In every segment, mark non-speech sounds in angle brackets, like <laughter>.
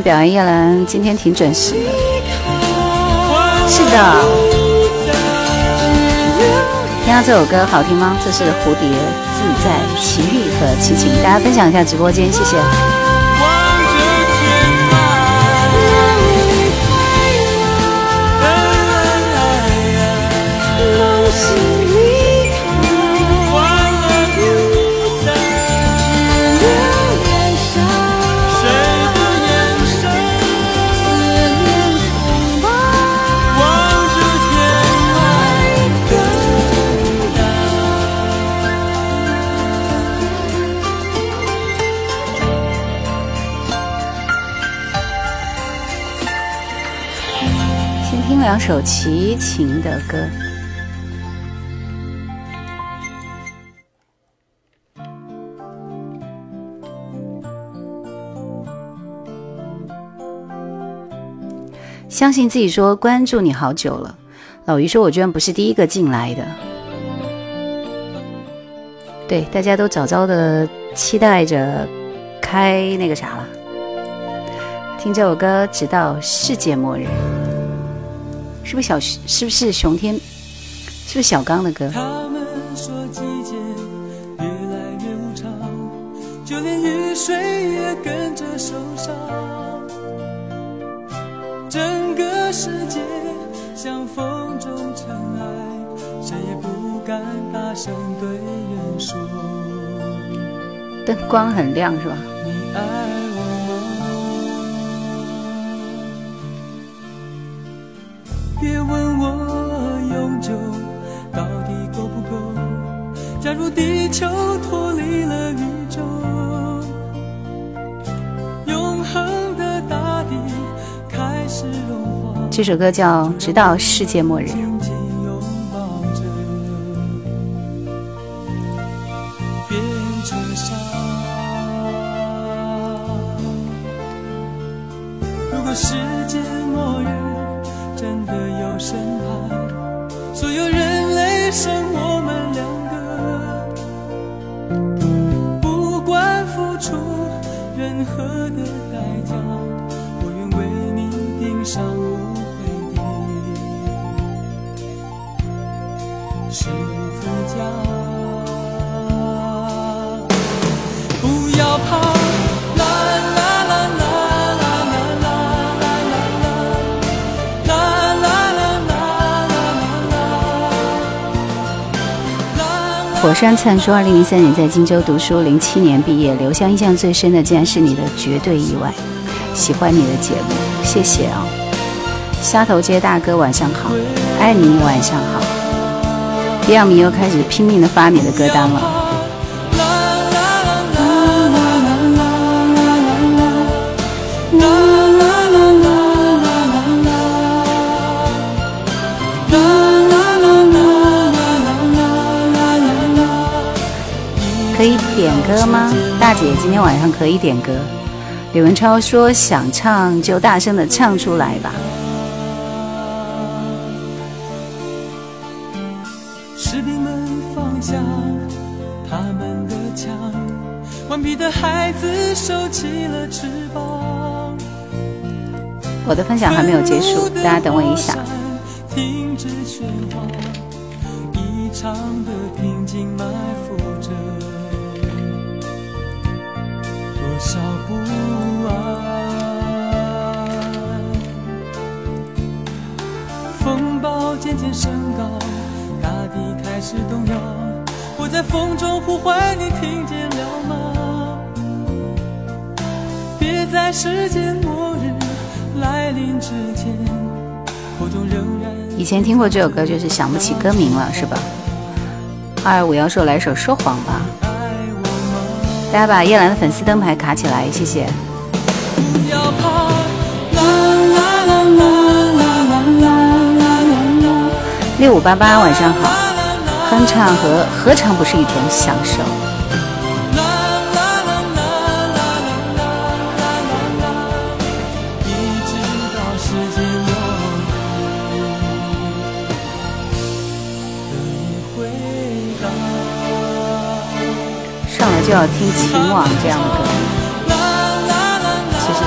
表扬叶兰，今天挺准时的。是的，听到这首歌好听吗？这是蝴蝶自在奇遇和齐秦，大家分享一下直播间，谢谢。两首齐秦的歌，相信自己说关注你好久了。老于说，我居然不是第一个进来的。对，大家都早早的期待着开那个啥了，听这首歌，直到世界末日。是不是小是不是熊天？是不是小刚的歌？他们说季节越来越无常，就连雨水也跟着受伤。整个世界像风中尘埃，谁也不敢大声对人说。灯光很亮，是吧？这首歌叫《直到世界末日》。紧紧拥抱着如果世界末日。真的有深海，所有人类剩我们两个，不管付出任何的代价，我愿为你钉上无悔的十字架。不要怕。火山灿说：“二零零三年在荆州读书，零七年毕业，留下印象最深的竟然是你的绝对意外。喜欢你的节目，谢谢啊！沙头街大哥晚上好，爱你晚上好。迪亚米又开始拼命的发你的歌单了。”点歌吗，大姐？今天晚上可以点歌。李文超说想唱就大声的唱出来吧。我的分享还没有结束，大家等我一下。停止喧哗，异常的平静埋伏着。少不安，风暴渐渐升高，大地开始动摇。我在风中呼唤你，听见了吗？别在世界末日，以前听过这首歌，就是想不起歌名了，是吧？二五幺说来首说谎吧。大家把叶兰的粉丝灯牌卡起来，谢谢。六五八八，晚上好。哼唱和何尝不是一种享受？就要听情网这样的歌。其实。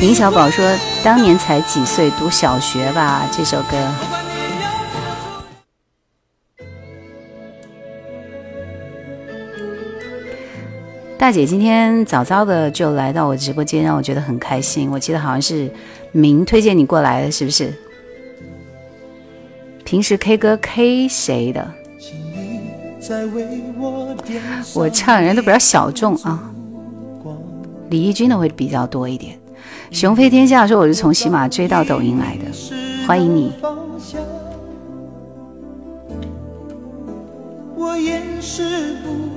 林小宝说当年才几岁读小学吧，这首歌。大姐今天早早的就来到我直播间，让我觉得很开心。我记得好像是明推荐你过来的，是不是？平时 K 歌 K 谁的？我唱人都比较小众啊，李翊君的会比较多一点。雄飞天下说我是从喜马追到抖音来的，欢迎你。我掩饰不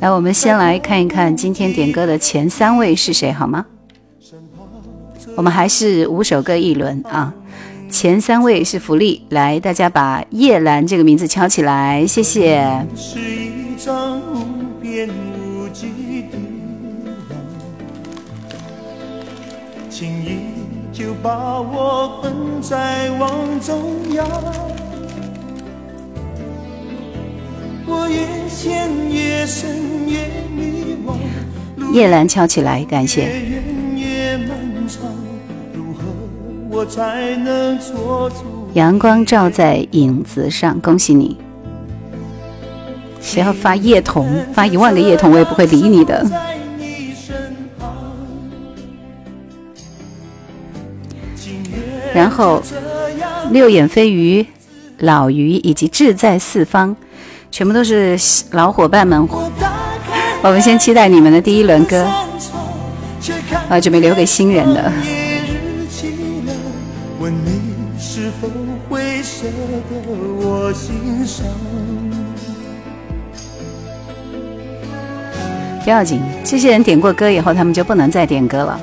来，我们先来看一看今天点歌的前三位是谁，好吗？我们还是五首歌一轮啊。前三位是福利，来，大家把叶兰这个名字敲起来，谢谢。轻易就把我困在网中央。叶兰敲起来，感谢。阳光照在影子上，恭喜你。谁要发叶童，发一万个叶童，我也不会理你的。然后，六眼飞鱼、老鱼以及志在四方。全部都是老伙伴们，我们先期待你们的第一轮歌，啊，准备留给新人的。不要紧，这些人点过歌以后，他们就不能再点歌了，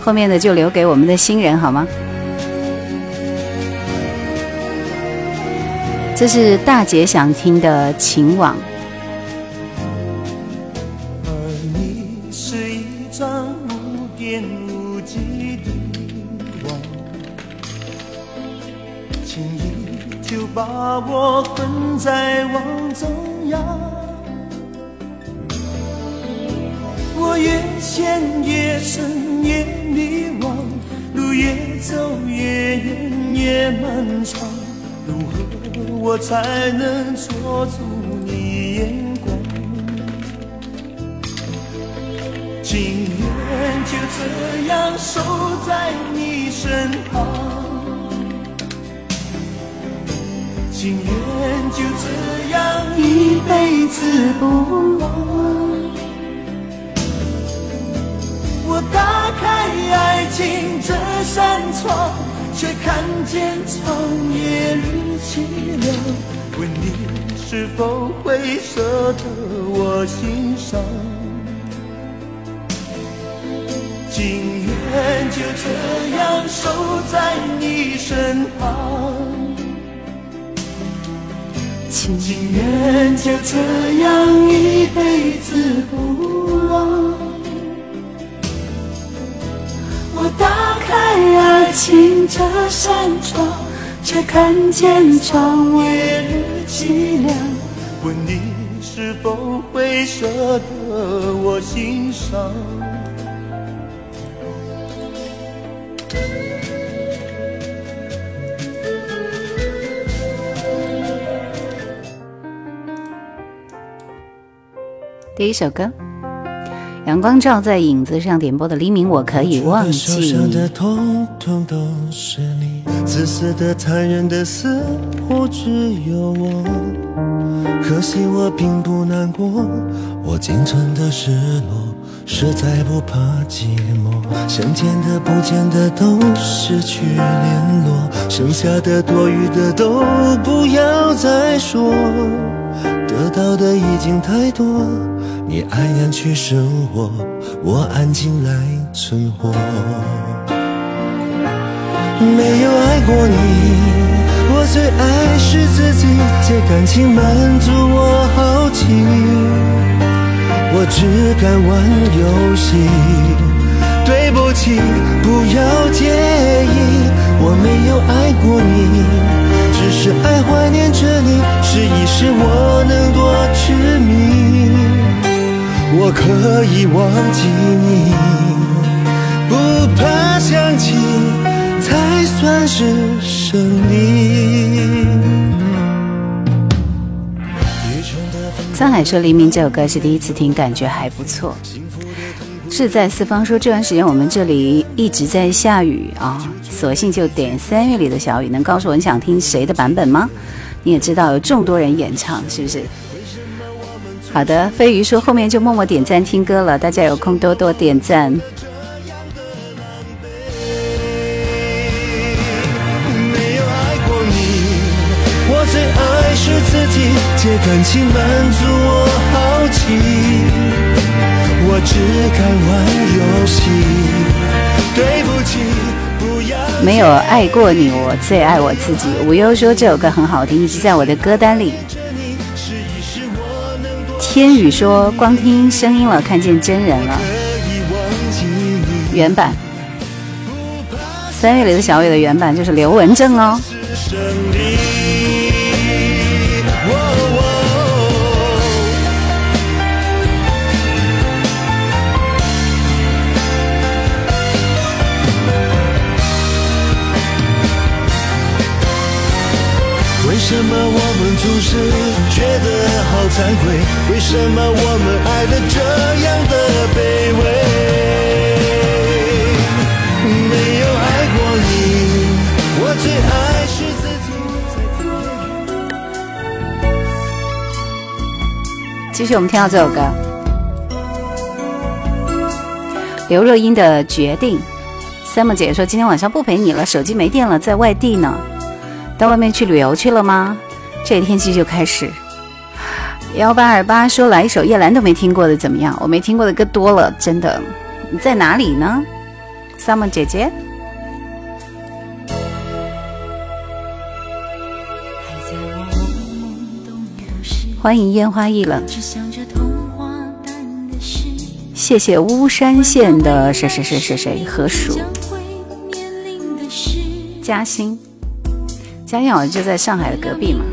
后面的就留给我们的新人，好吗？这是大姐想听的《情网》。而你是一张无边无际的网，轻易就把我困在网中央。我越陷越深越迷惘，路越走越远越漫长。如何我才能捉住你眼光？情愿就这样守在你身旁，情愿就这样一辈子不忘。我打开爱情这扇窗。却看见长夜日凄凉，问你是否会舍得我心伤？情愿就这样守在你身旁，情愿就这样一辈子不忘。我打开爱情这扇窗，却看见窗外日凄凉。问你是否会舍得我心伤？第一首歌。阳光照在影子上，点播的黎明，我可以忘记。的通通都是你，自私的、残忍的，似乎只有我。可惜我并不难过，我仅存的失落，实在不怕寂寞。想见的、不见的都失去联络，剩下的、多余的都不要再说，得到的已经太多。你安然去生活，我安静来存活。没有爱过你，我最爱是自己借感情满足我好奇。我只敢玩游戏，对不起，不要介意。我没有爱过你，只是爱怀念着你，试一试我能多痴迷。我可以忘记你，不怕想起才算是胜利。沧海说黎明这首歌是第一次听，感觉还不错。志在四方说这段时间我们这里一直在下雨啊，索性就点三月里的小雨。能告诉我你想听谁的版本吗？你也知道有众多人演唱，是不是？好的，飞鱼说后面就默默点赞听歌了，大家有空多多点赞。没有爱过你，我最爱是自己，借感情满足我好奇，我只敢玩游戏。对不起，不要。没有爱过你，我最爱我自己。无忧说这首歌很好听，一直在我的歌单里。天宇说：“光听声音了，看见真人了。”原版，三月里的小雨的原版就是刘文正哦。为什么我们总是觉得好惭愧？为什么我们爱的这样的卑微？没有爱过你，我最爱是自己。继续，我们听到这首歌，刘若英的《决定》。三木姐说：“今天晚上不陪你了，手机没电了，在外地呢。”到外面去旅游去了吗？这天气就开始。幺八二八说来一首叶兰都没听过的怎么样？我没听过的歌多了，真的。你在哪里呢，summer 姐姐？欢迎烟花易冷。谢谢巫山县的谁谁谁谁谁何属？嘉兴。嘉兴好像就在上海的隔壁嘛。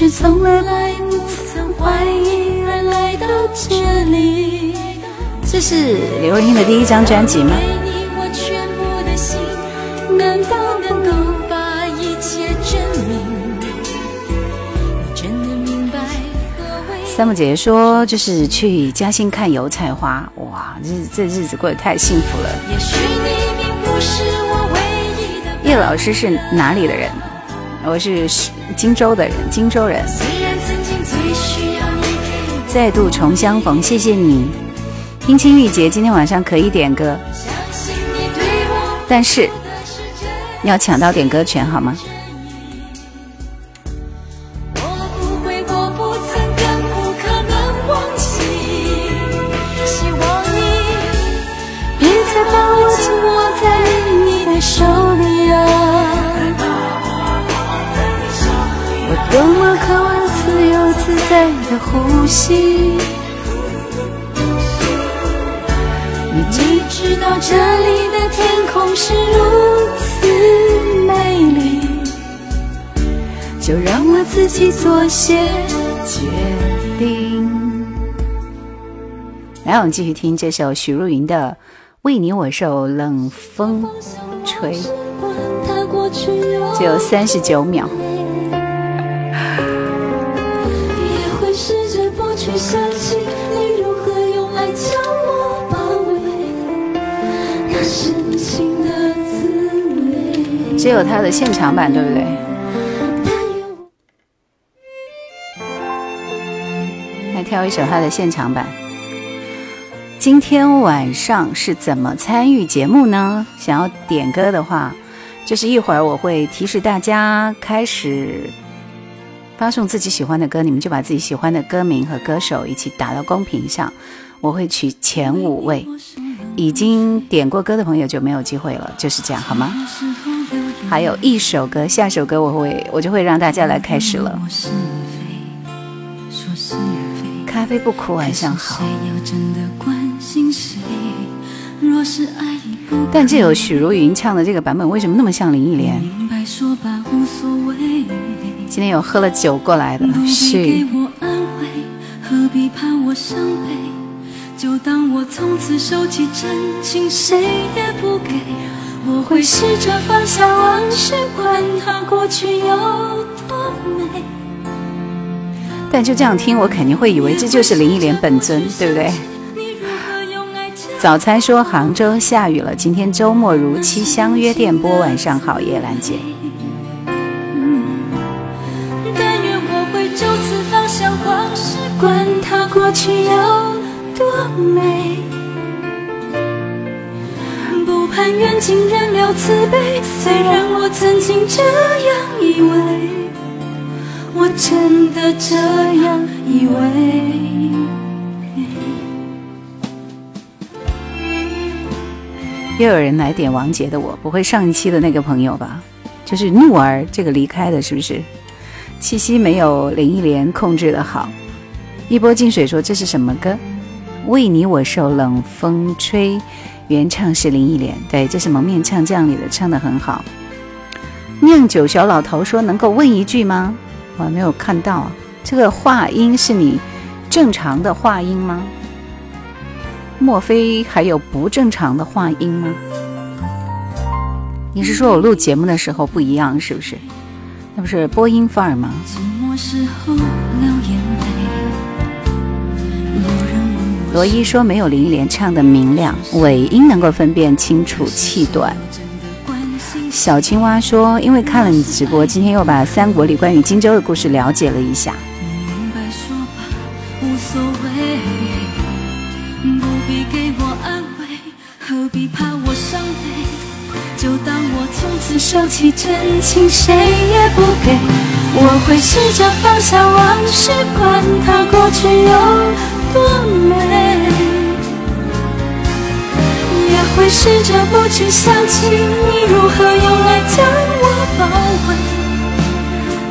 是从来不曾怀疑而来到这里。这是刘若英的第一张专辑吗？三木姐姐说，就是去嘉兴看油菜花，哇，这这日子过得太幸福了。叶老师是哪里的人？我是荆州的人，荆州人。再度重相逢，谢谢你。冰清玉洁今天晚上可以点歌，但是要抢到点歌权好吗？我自己做些决定。来，我们继续听这首许茹芸的《为你我受冷风吹》，只有三十九秒。也会试着不去想起。只有他的现场版，对不对？挑一首他的现场版。今天晚上是怎么参与节目呢？想要点歌的话，就是一会儿我会提示大家开始发送自己喜欢的歌，你们就把自己喜欢的歌名和歌手一起打到公屏上，我会取前五位。已经点过歌的朋友就没有机会了，就是这样，好吗？还有一首歌，下首歌我会我就会让大家来开始了。咖啡不苦，晚上好。但这首许茹芸唱的这个版本为什么那么像林忆莲？今天有喝了酒过来的，是。就当我从此收起真情，谁也不给。我会试着放下往事，管它过去有多美。但就这样听，我肯定会以为这就是林忆莲本尊，对不对？早餐说杭州下雨了，今天周末如期相约电波。晚上好，叶兰姐。但愿我会就此放下往事，管它过去有。多美，不盼缘尽人留慈悲。虽然我曾经这样以为，我真的这样以为。又有人来点王杰的，我不会上一期的那个朋友吧？就是怒儿这个离开的，是不是？气息没有林忆莲控制的好。一波净水说这是什么歌？为你我受冷风吹，原唱是林忆莲。对，这是《蒙面唱将》里的，唱的很好。酿酒小老头说：“能够问一句吗？”我还没有看到啊。这个话音是你正常的话音吗？莫非还有不正常的话音吗？你是说我录节目的时候不一样，是不是？那不是播音范儿吗？罗伊说没有林忆莲唱的明亮，尾音能够分辨清楚气短。小青蛙说，因为看了你直播，今天又把三国里关于荆州的故事了解了一下。就当我从此收起真情，谁也不给。我会试着放下往事，管它过去有。多美，会试着不去想起你如何用爱将我包围，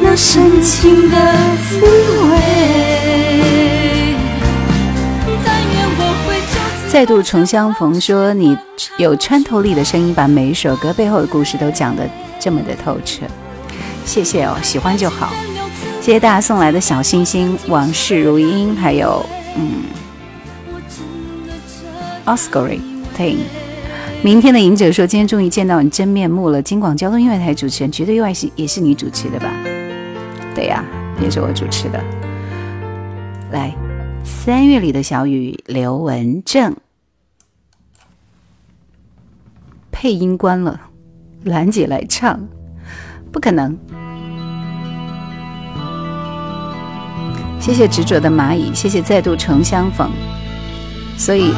那深情的滋味。再度重相逢，说你有穿透力的声音，把每一首歌背后的故事都讲得这么的透彻。谢谢哦，喜欢就好。谢谢大家送来的小星星，往事如烟，还有。嗯，Oscar Ting，明天的赢者说，今天终于见到你真面目了。金广交通音乐台主持人，绝对意外是也是你主持的吧？对呀，也是我主持的。来，三月里的小雨，刘文正，配音关了，兰姐来唱，不可能。谢谢执着的蚂蚁，谢谢再度重相逢。所以，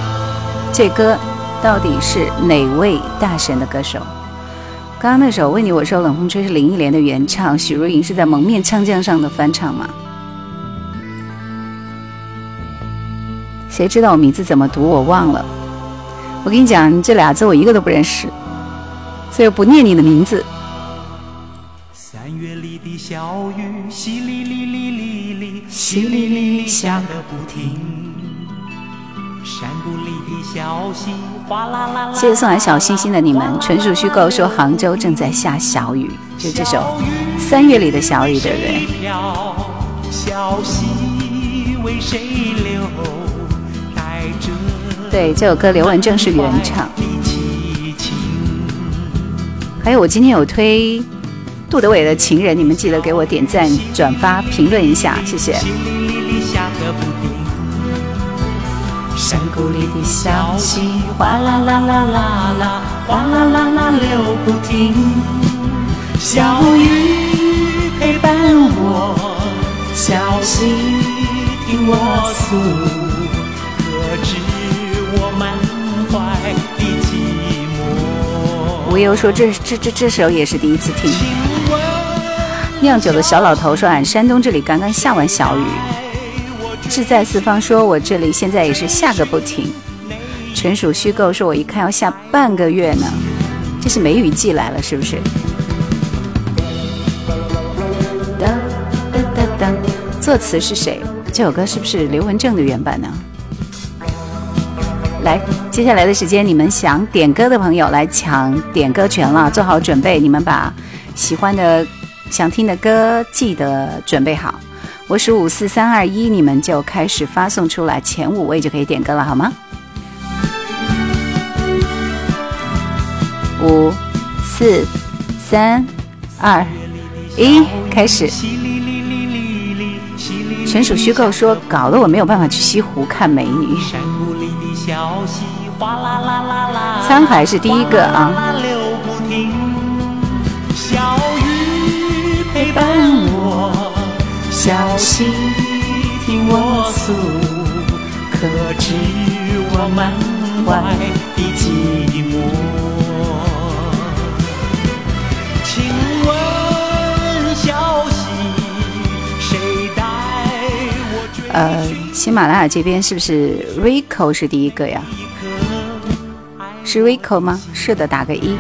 这歌到底是哪位大神的歌手？刚刚那首《为你我受冷风吹》是林忆莲的原唱，许茹芸是在《蒙面唱将》上的翻唱吗？谁知道我名字怎么读？我忘了。我跟你讲，这俩字我一个都不认识，所以我不念你的名字。三月里的小雨，淅沥沥沥沥沥，淅沥沥沥下个不停。山谷里，谢谢送来小星星的你们，纯属虚构。说杭州正在下小雨，就这首《三月里的小雨》，对不对？对，这首歌刘文正是原唱。还有，我今天有推。杜德伟的情人，你们记得给我点赞、转发、评论一下，谢谢。山谷里的小溪哗啦啦啦啦啦，哗啦啦啦流不停。小雨陪伴我，小溪听我诉，可知我满怀的寂寞。无忧说这这这这首也是第一次听。酿酒的小老头说：“俺山东这里刚刚下完小雨。”志在四方说我这里现在也是下个不停。纯属虚构说我一看要下半个月呢。这是梅雨季来了是不是？哒哒哒哒。作词是谁？这首歌是不是刘文正的原版呢？来接下来的时间你们想点歌的朋友来抢点歌权了。做好准备你们把喜欢的想听的歌记得准备好。我数五四三二一，你们就开始发送出来，前五位就可以点歌了，好吗？五、四、三、二、一，开始。纯属虚构，说搞得我没有办法去西湖看美女。沧海是第一个啊。小雨陪伴我，小溪听我诉，可知我门外的寂寞？请问小溪，谁带我追呃，喜马拉雅这边是不是 Rico 是第一个呀？是 Rico 吗？是的，打个一。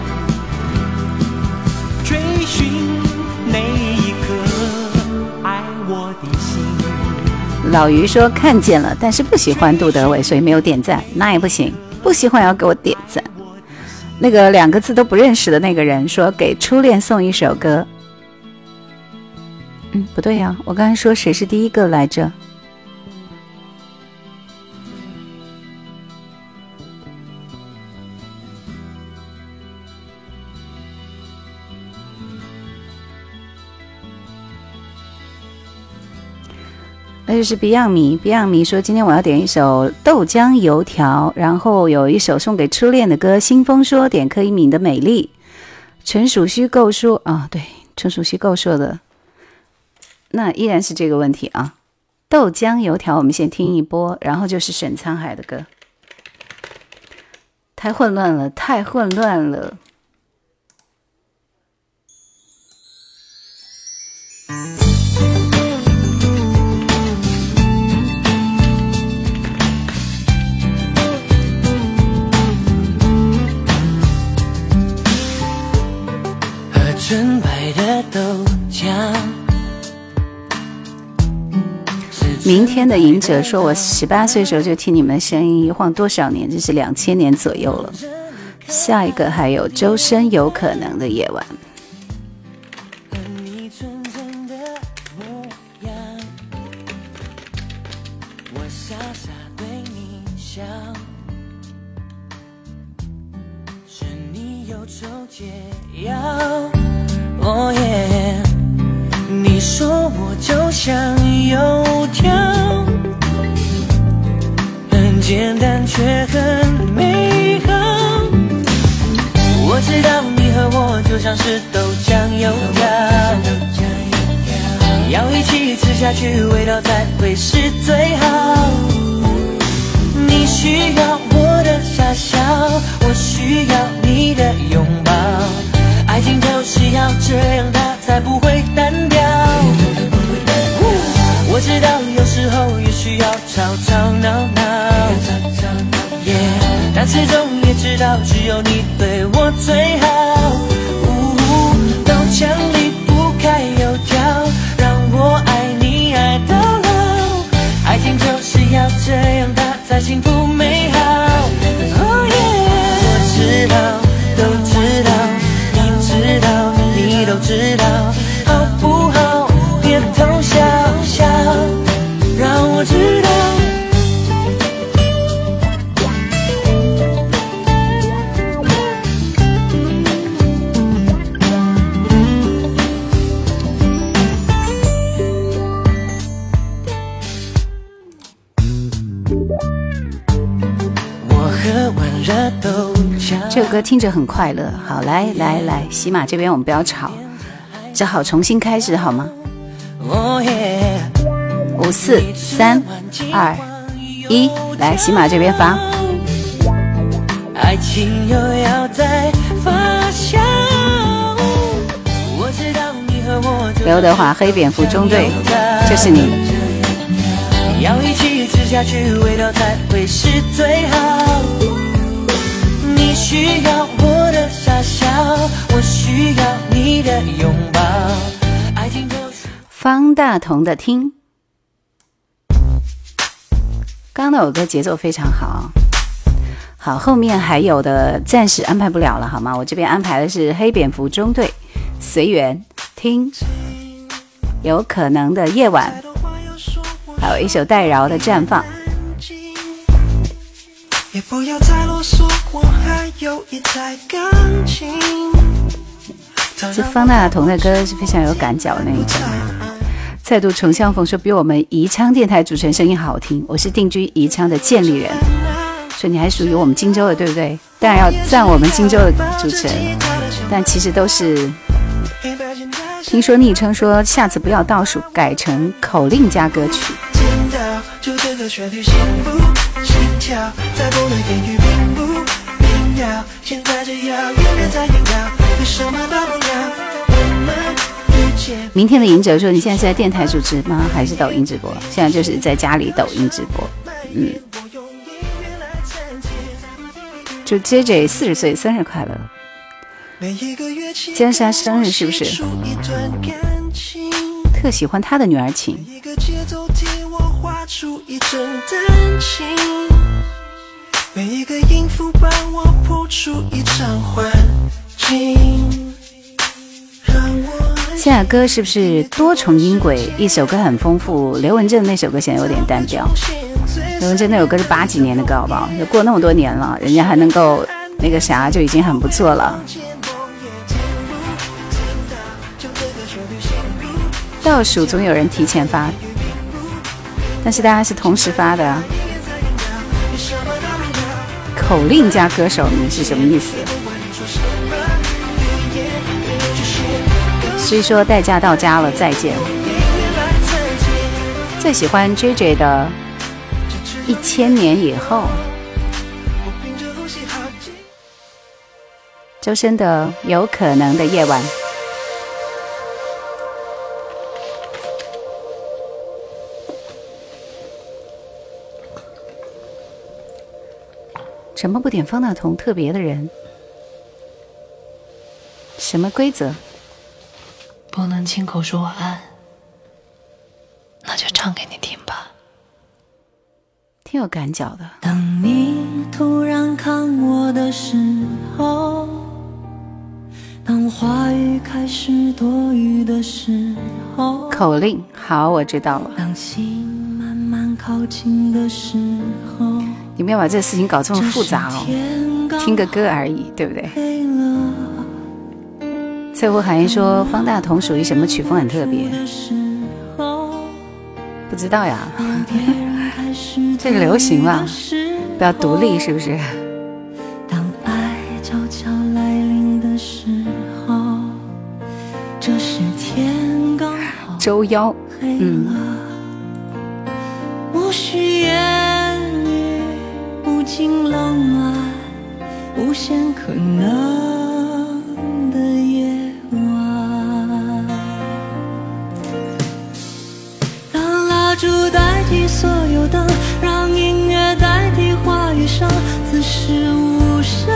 老于说看见了，但是不喜欢杜德伟，所以没有点赞。那也不行，不喜欢要给我点赞。那个两个字都不认识的那个人说给初恋送一首歌。嗯，不对呀，我刚才说谁是第一个来着？那就是 Beyond 迷，Beyond 迷说今天我要点一首豆浆油条，然后有一首送给初恋的歌。新风说点柯以敏的美丽，纯属虚构说啊，对，纯属虚构说的，那依然是这个问题啊。豆浆油条我们先听一波，然后就是沈沧海的歌，太混乱了，太混乱了。纯白的豆浆。明天的赢者说：“我十八岁时候就听你们声音，一晃多少年？这是两千年左右了。”下一个还有周深，《有可能的夜晚》。哦耶！你说我就像油条，很简单却很美好。我知道你和我就像是豆浆油条，要一起吃下去，味道才会是最好。你需要我的傻笑，我需要你的拥抱。爱情就是要这样，它才不会听着很快乐。好，来来来，喜马这边我们不要吵。只好重新开始，好吗？五四三二一，来，喜马这边发。刘德华，黑蝙蝠中队，就是你。要一起吃下去，味道才会是最好。需要我的傻笑，我需要你的拥抱。方大同的听，刚刚那首歌节奏非常好，好，后面还有的暂时安排不了了，好吗？我这边安排的是黑蝙蝠中队，随缘听，有可能的夜晚，还有一首戴娆的绽放。这方大同的歌是非常有感脚的那一种。再度重相逢，说比我们宜昌电台主持人声音好听。我是定居宜昌的建立人，说你还属于我们荆州的，对不对？当然要赞我们荆州的主持人，但其实都是。听说昵称说下次不要倒数，改成口令加歌曲。明天的赢者说：“你现在是在电台主持吗？还是抖音直播？现在就是在家里抖音直播。”嗯，祝 J J 四十岁生日快乐！今天是他生日，是不是？特喜欢他的女儿情。每一个音符帮我谱出一场幻境。现在歌是不是多重音轨？一首歌很丰富。刘文正那首歌显得有点单调。刘文正那首歌是八几年的歌，好不好？过那么多年了，人家还能够那个啥，就已经很不错了。倒数总有人提前发，但是大家是同时发的。口令加歌手名是什么意思？所以说代驾到家了，再见。最喜欢 J J 的《一千年以后》，周深的《有可能的夜晚》。什么不点方大同特别的人？什么规则？不能亲口说晚安，那就唱给你听吧。挺有感脚的。当你突然看我的时候，当话语开始多余的时候，口令好，我知道了。当心慢慢靠近的时候，你不要把这个事情搞这么复杂哦，听个歌而已，对不对？翠湖含义说方大同属于什么曲风很特别？<laughs> 不知道呀，<laughs> 这个流行吧，比较独立是不是？周幺，嗯。代替所有的，让音乐代替话语声，自是无声。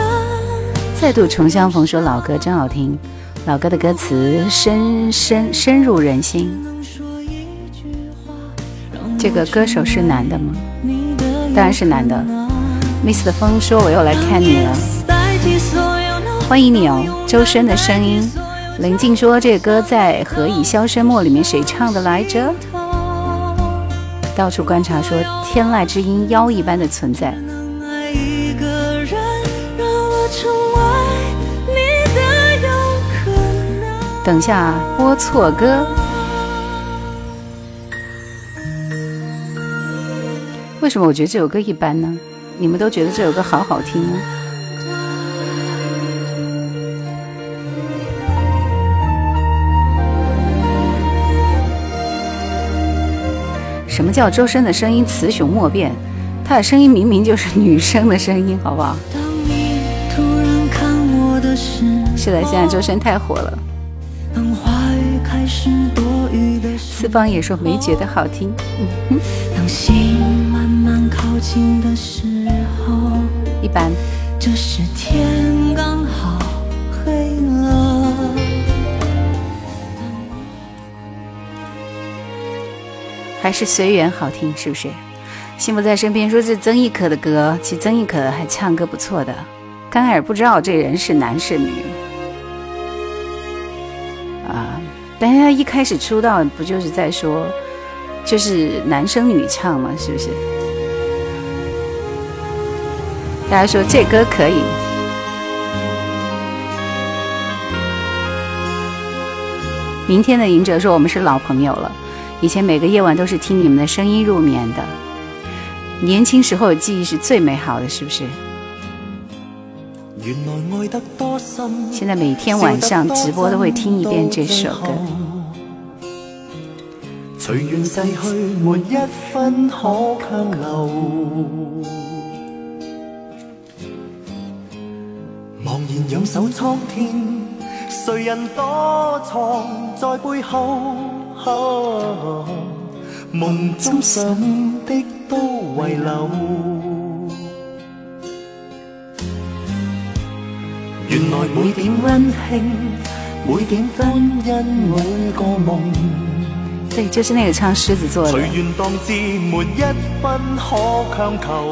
再度重相逢，说老歌真好听，老歌的歌词深深深入人心。这个歌手是男的吗？当然是男的。Miss 的风说我又来看你了，欢迎你哦，周深的声音。林静说这个歌在《何以箫声默》里面谁唱的来着？到处观察，说天籁之音妖一般的存在。等下播错歌，为什么我觉得这首歌一般呢？你们都觉得这首歌好好听呢？什么叫周深的声音雌雄莫辨？他的声音明明就是女生的声音，好不好？是的，现在周深太火了。四方也说没觉得好听。当心慢慢靠近的时一般。这是天刚好黑了还是随缘好听，是不是？心不在身边，说是曾轶可的歌，其实曾轶可还唱歌不错的。刚开始不知道这人是男是女啊，但是他一开始出道不就是在说，就是男生女唱嘛，是不是？大家说这歌可以。明天的赢者说我们是老朋友了，以前每个夜晚都是听你们的声音入眠的。年轻时候的记忆是最美好的，是不是？现在每天晚上直播都会听一遍这首歌。随缘逝去，没一分可强留。茫然仰首苍天，谁人躲藏在背后？梦中想的都遗留。原来每点温馨，每点婚姻，每个梦。对，就是那个唱狮子座的。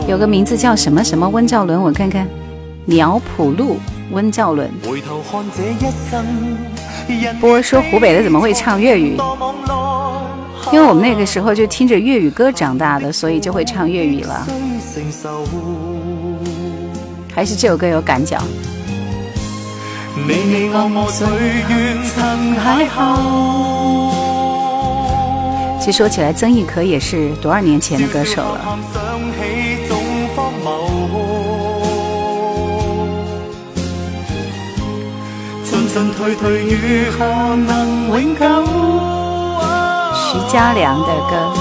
有个名字叫什么什么温兆伦，我看看，苗圃路温兆伦。波说湖北的怎么会唱粤语？因为我们那个时候就听着粤语歌长大的，所以就会唱粤语了。还是这首歌有感脚。其实说起来，曾轶可也是多少年前的歌手了。进退退，如何能永久徐佳良的歌。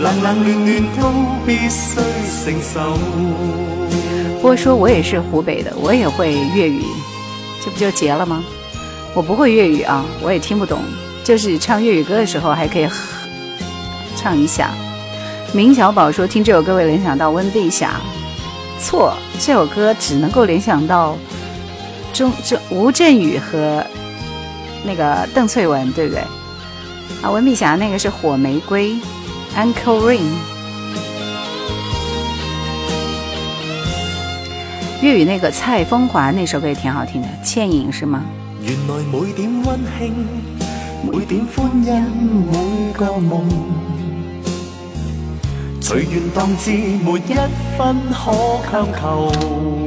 冷冷暖暖都必须承受不过说我也是湖北的，我也会粤语，这不就结了吗？我不会粤语啊，我也听不懂，就是唱粤语歌的时候还可以唱一下。明小宝说听这首歌会联想到温碧霞，错，这首歌只能够联想到钟钟吴镇宇和那个邓萃雯，对不对？啊，温碧霞那个是火玫瑰，Uncle Rain。粤语那个蔡枫华那首歌也挺好听的，《倩影》是吗？原来每点温馨，每点欢欣，每个梦，随缘当至，没一分可强求。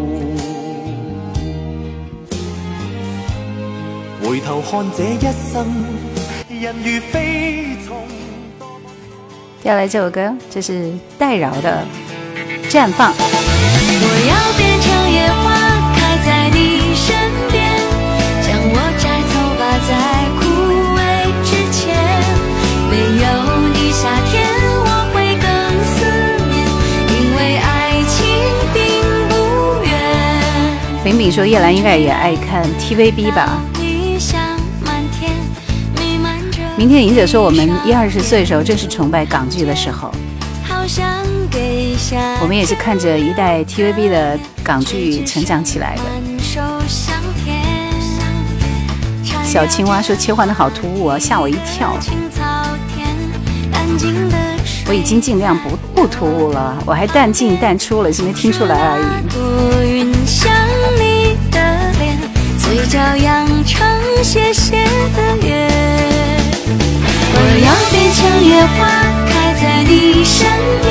回头看这一生。接下来这首歌，这是戴娆的《绽放》。我要变成野花，开在你身边，将我摘走吧，在枯萎之前。没有你，夏天我会更思念，因为爱情并不远。说叶兰应该也爱看 TVB 吧。明天，赢者说我们一二十岁的时候，正是崇拜港剧的时候。我们也是看着一代 TVB 的港剧成长起来的。小青蛙说切换的好突兀啊，吓我一跳。我已经尽量不不突兀了，我还淡进淡出了，是没听出来而已。嘴角扬长斜斜的月我要变成野花，开在你身边，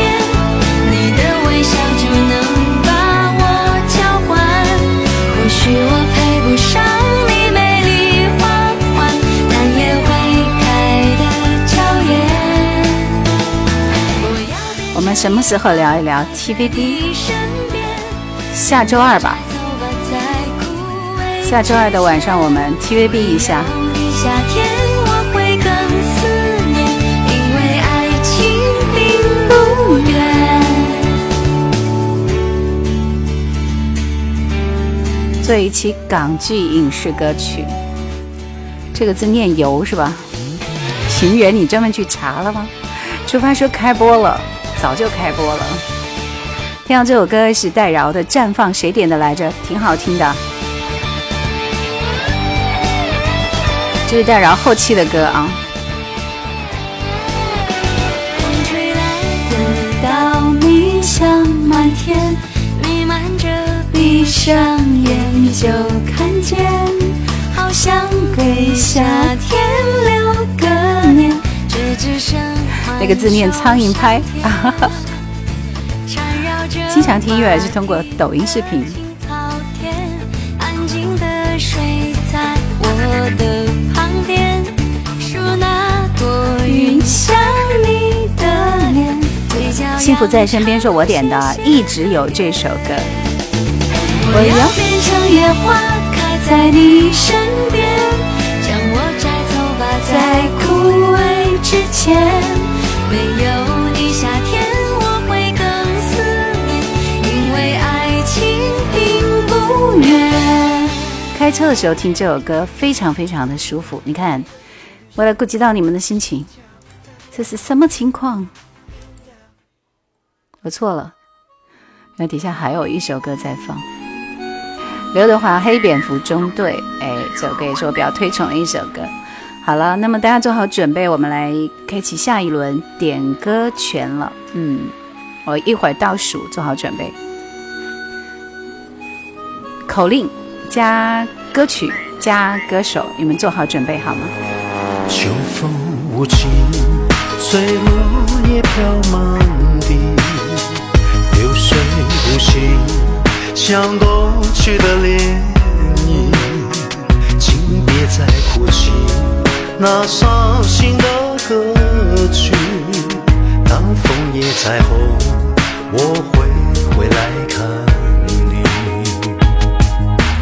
你的微笑就能把我交换。或许我配不上你美丽花环，但也会开得娇艳。我们什么时候聊一聊 TVB？下周二吧。下周二的晚上，我们 TVB 一下。做一期港剧影视歌曲，这个字念游是吧？情缘，你专门去查了吗？出发说开播了，早就开播了。听到这首歌是戴娆的《绽放》，谁点的来着？挺好听的。这是戴娆后期的歌啊。天，弥漫着闭上眼就看见，好想给夏天留个念，这只剩那个字念苍蝇拍。经常听音乐还是通过抖音视频。幸福在身边，是我点的，一直有这首歌。我要变成野花，开在你身边，将我摘走吧，在枯萎之前。没有你，夏天我会更思念，因为爱情并不远。开车的时候听这首歌，非常非常的舒服。你看，为了顾及到你们的心情，这是什么情况？我错了，那底下还有一首歌在放，刘德华《黑蝙蝠中队》。哎，这首歌也是我比较推崇的一首歌。好了，那么大家做好准备，我们来开启下一轮点歌权了。嗯，我一会儿倒数，做好准备。口令加歌曲加歌手，你们做好准备好吗？秋风无情，随落叶飘满地。流水无心，像过去的涟漪，请别再哭泣那伤心的歌曲。当枫叶再红，我会回来看你。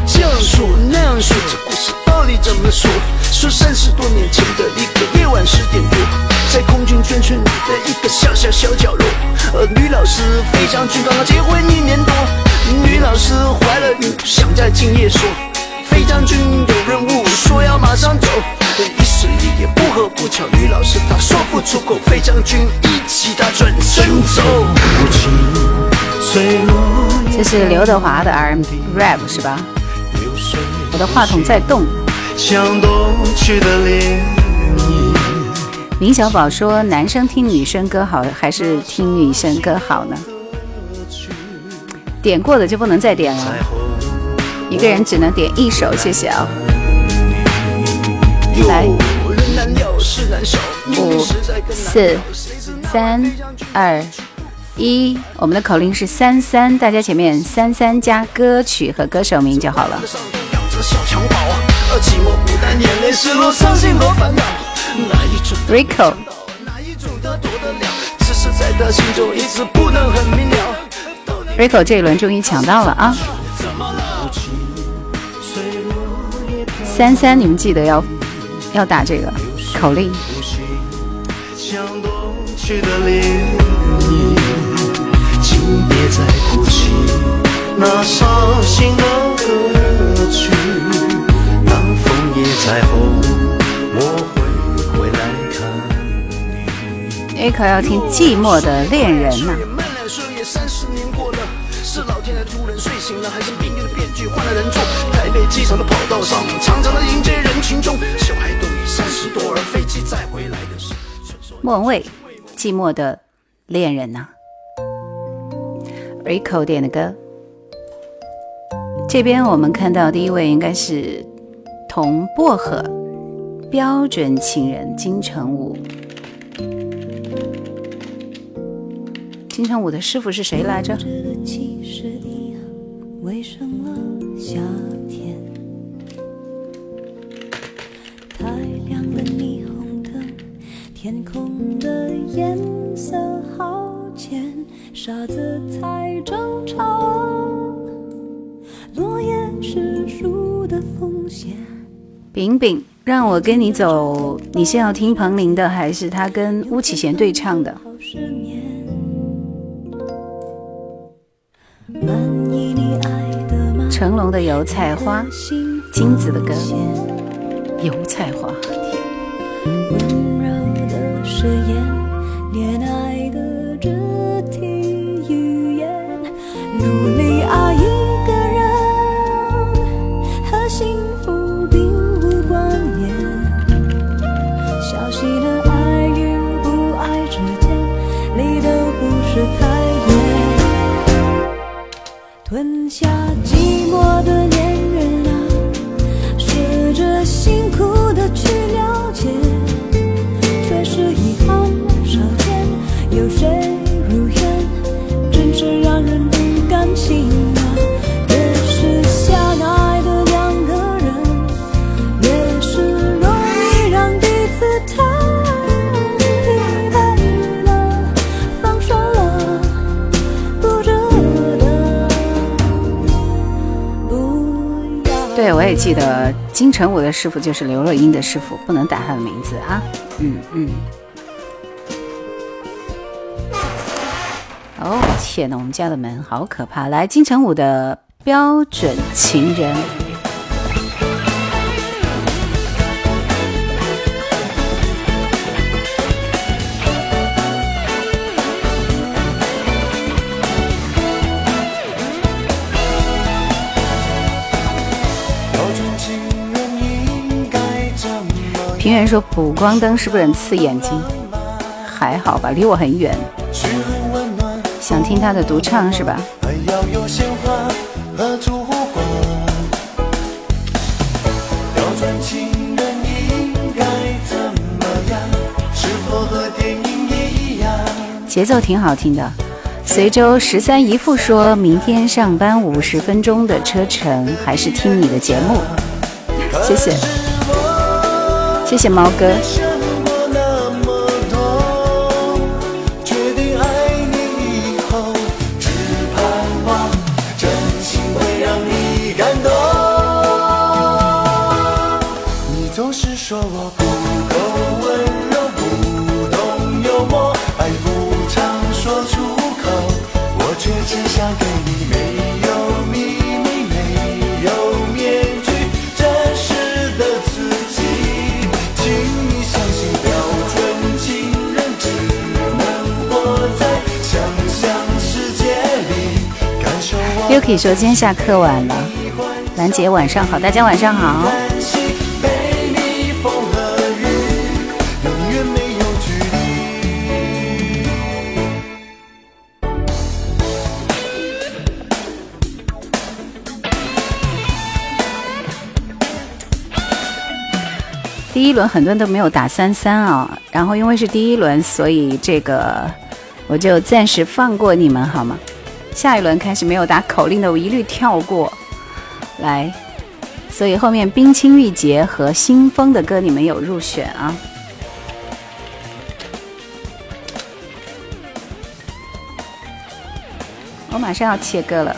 这样说那样说，这故事到底怎么说？说三十多年前的一个夜晚十点多，在空军眷村里的一个小小小角落，呃，女老师费将军刚刚结婚一年多，女老师怀了孕，想在今夜说，飞将军有任务，说要马上走，一时一夜不合不巧，女老师她说不出口，飞将军一起他转身走。这是刘德华的 R&B rap 是吧？我的话筒在动。像去的涟漪。明小宝说：“男生听女生歌好，还是听女生歌好呢？”点过的就不能再点了，一个人只能点一首，谢谢啊！来，五、四、三、二、一，我们的口令是三三，大家前面三三加歌曲和歌手名就好了。Rico。只是在他心中一直不能很明了 Rico 这一轮终于抢到了啊！三三，你们记得要要打这个口令。彩虹，我会回来看你。要听寂寞的恋人呐。老天爷突然睡醒了，还是命运的编剧换了人做？台北机场的跑道上，长长的迎接人群中，小孩都已三十多，而飞机再回来的是。莫文蔚，寂寞的恋人呐。Rico 点的歌。这边我们看到第一位应该是。红薄荷，标准情人金城武。金城武的师傅是谁来着？太亮了，霓虹灯，天空的颜色好浅，沙子才争吵，落叶是树的风险。饼饼，让我跟你走，你是要听彭羚的，还是他跟巫启贤对唱的？成龙的油菜花，金子的歌，油菜花。记得金城武的师傅就是刘若英的师傅，不能打他的名字啊。嗯嗯。哦天呐，我们家的门好可怕！来，金城武的标准情人。平原说补光灯是不是很刺眼睛？还好吧，离我很远。想听他的独唱是吧？节奏挺好听的。随州十三姨父说明天上班五十分钟的车程，还是听你的节目。谢谢，谢谢毛哥。就可以说今天下课晚了，兰姐晚上好，大家晚上好。第一轮很多人都没有打三三啊，然后因为是第一轮，所以这个我就暂时放过你们好吗？下一轮开始没有打口令的，我一律跳过来。所以后面冰清玉洁和新风的歌你们有入选啊。我马上要切歌了。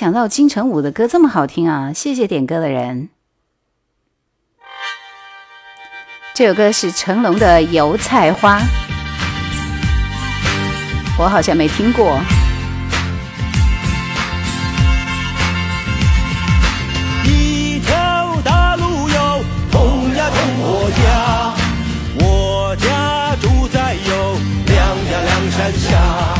想到金城武的歌这么好听啊！谢谢点歌的人。这首歌是成龙的《油菜花》，我好像没听过。一条大路哟，通呀通我家，我家住在有两呀两山下。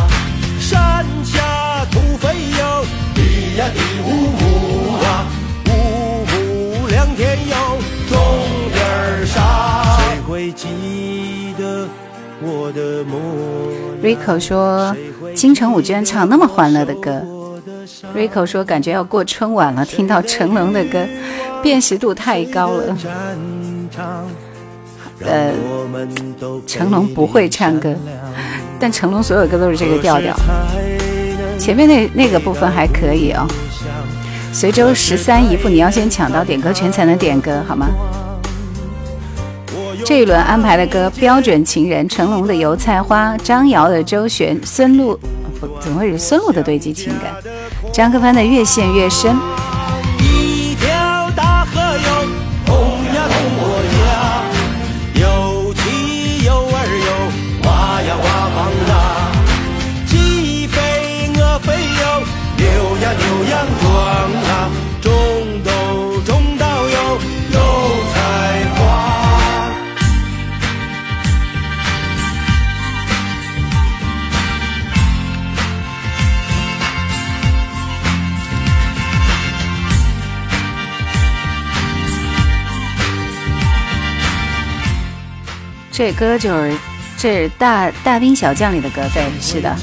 Rico 说：“金城武居然唱那么欢乐的歌。”Rico 说：“感觉要过春晚了，听到成龙的歌，辨识度太高了。<laughs> ”呃，成龙不会唱歌，但成龙所有歌都是这个调调。前面那那个部分还可以哦。随州十三姨父，你要先抢到点歌权才能点歌，好吗？这一轮安排的歌：标准情人、成龙的油菜花、张瑶的周旋、孙露不怎么会是孙露的堆积情感、张克帆的越陷越深。这歌就是这大大兵小将里的歌，对，是的。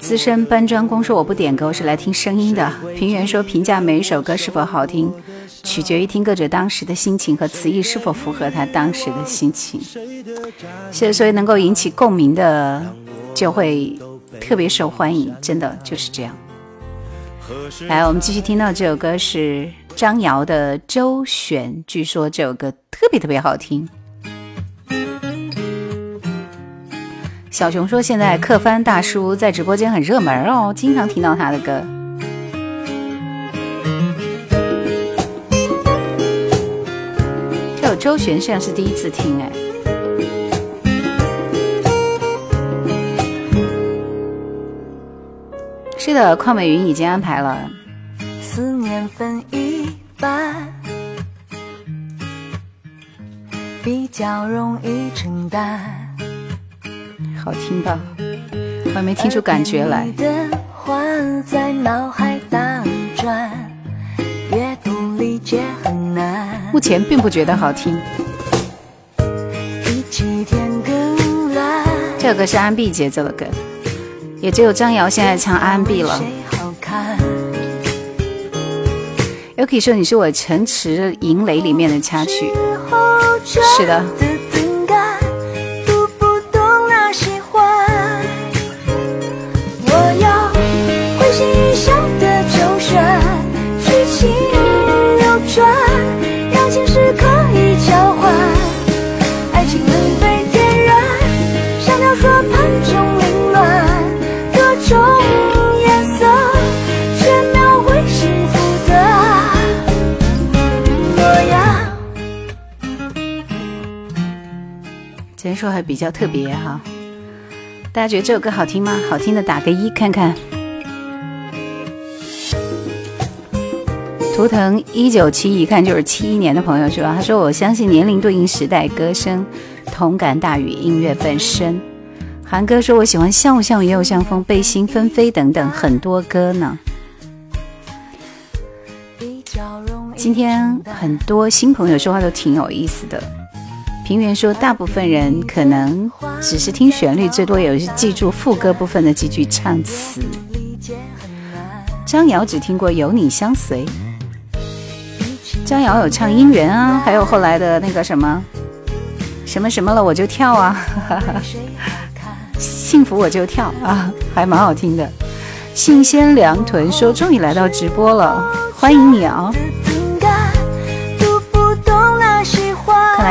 资深搬砖工说我不点歌，我是来听声音的。平原说评价每一首歌是否好听，取决于听歌者当时的心情和词意是否符合他当时的心情。是，所以能够引起共鸣的就会特别受欢迎，真的就是这样。来，我们继续听到这首歌是张瑶的《周旋》，据说这首歌特别特别好听。小熊说：“现在客帆大叔在直播间很热门哦，经常听到他的歌。”这首《周旋》像是第一次听哎。是的，邝美云已经安排了。思念分一半，比较容易承担。好听吧？我还没听出感觉来。目前并不觉得好听。这首歌是安 B 节奏的歌，也只有张瑶现在唱安 B 了。Yuki 说你是我城池营垒里面的插曲，是的。说还比较特别哈，大家觉得这首歌好听吗？好听的打个一看看。图腾一九七一看就是七一年的朋友是吧？他说我相信年龄对应时代，歌声同感大于音乐本身。韩哥说我喜欢像不像也有像风，背心纷飞等等很多歌呢。今天很多新朋友说话都挺有意思的。平原说，大部分人可能只是听旋律，最多也是记住副歌部分的几句唱词。张瑶只听过《有你相随》，张瑶有唱《姻缘》啊，还有后来的那个什么什么什么了我就跳啊，<laughs> 幸福我就跳啊，还蛮好听的。信鲜凉屯说，终于来到直播了，欢迎你啊！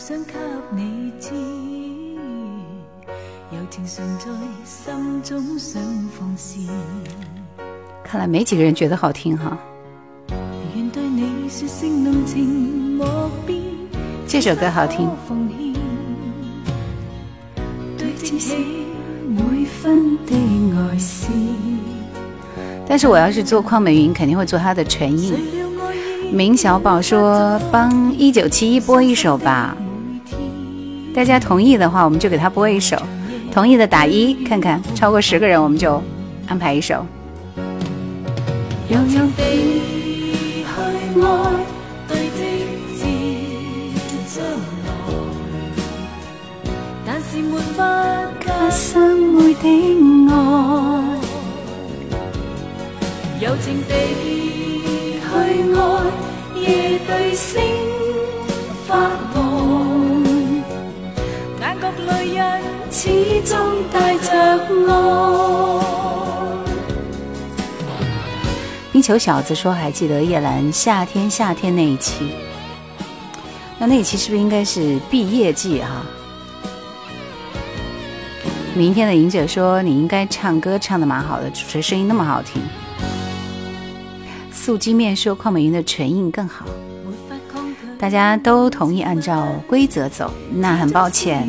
想给你知，友情常在心中想放肆。看来没几个人觉得好听哈。这首歌好听。但是我要是做邝美云，肯定会做她的唇印。明小宝说：“帮一九七一播一首吧。”大家同意的话，我们就给他播一首。同意的打一，看看超过十个人，我们就安排一首。夜对星发，泪印始终带着爱。冰球小子说：“还记得叶兰夏天夏天那一期？那那一期是不是应该是毕业季哈？”明天的赢者说：“你应该唱歌唱的蛮好的，主持声音那么好听。”素鸡面说邝美云的唇印更好，大家都同意按照规则走，那很抱歉，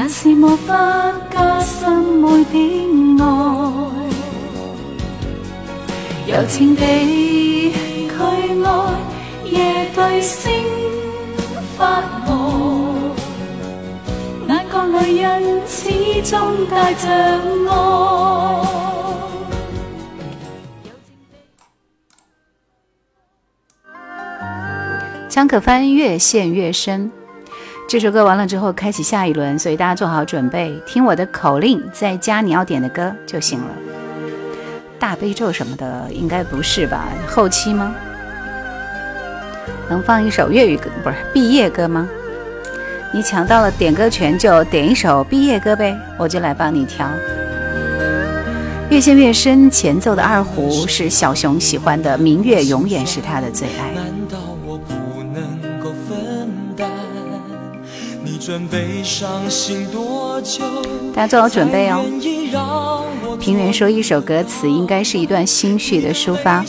但是无法加深每点爱，柔情地去爱，夜对星发呆。哪个女人始终带着爱？张可帆越陷越深。这首歌完了之后，开启下一轮，所以大家做好准备，听我的口令，再加你要点的歌就行了。大悲咒什么的，应该不是吧？后期吗？能放一首粤语歌，不是毕业歌吗？你抢到了点歌权，就点一首毕业歌呗，我就来帮你挑。越陷越深，前奏的二胡是小熊喜欢的，明月永远是他的最爱。大家做好准备哦。平原说，一首歌词应该是一段心绪的抒发，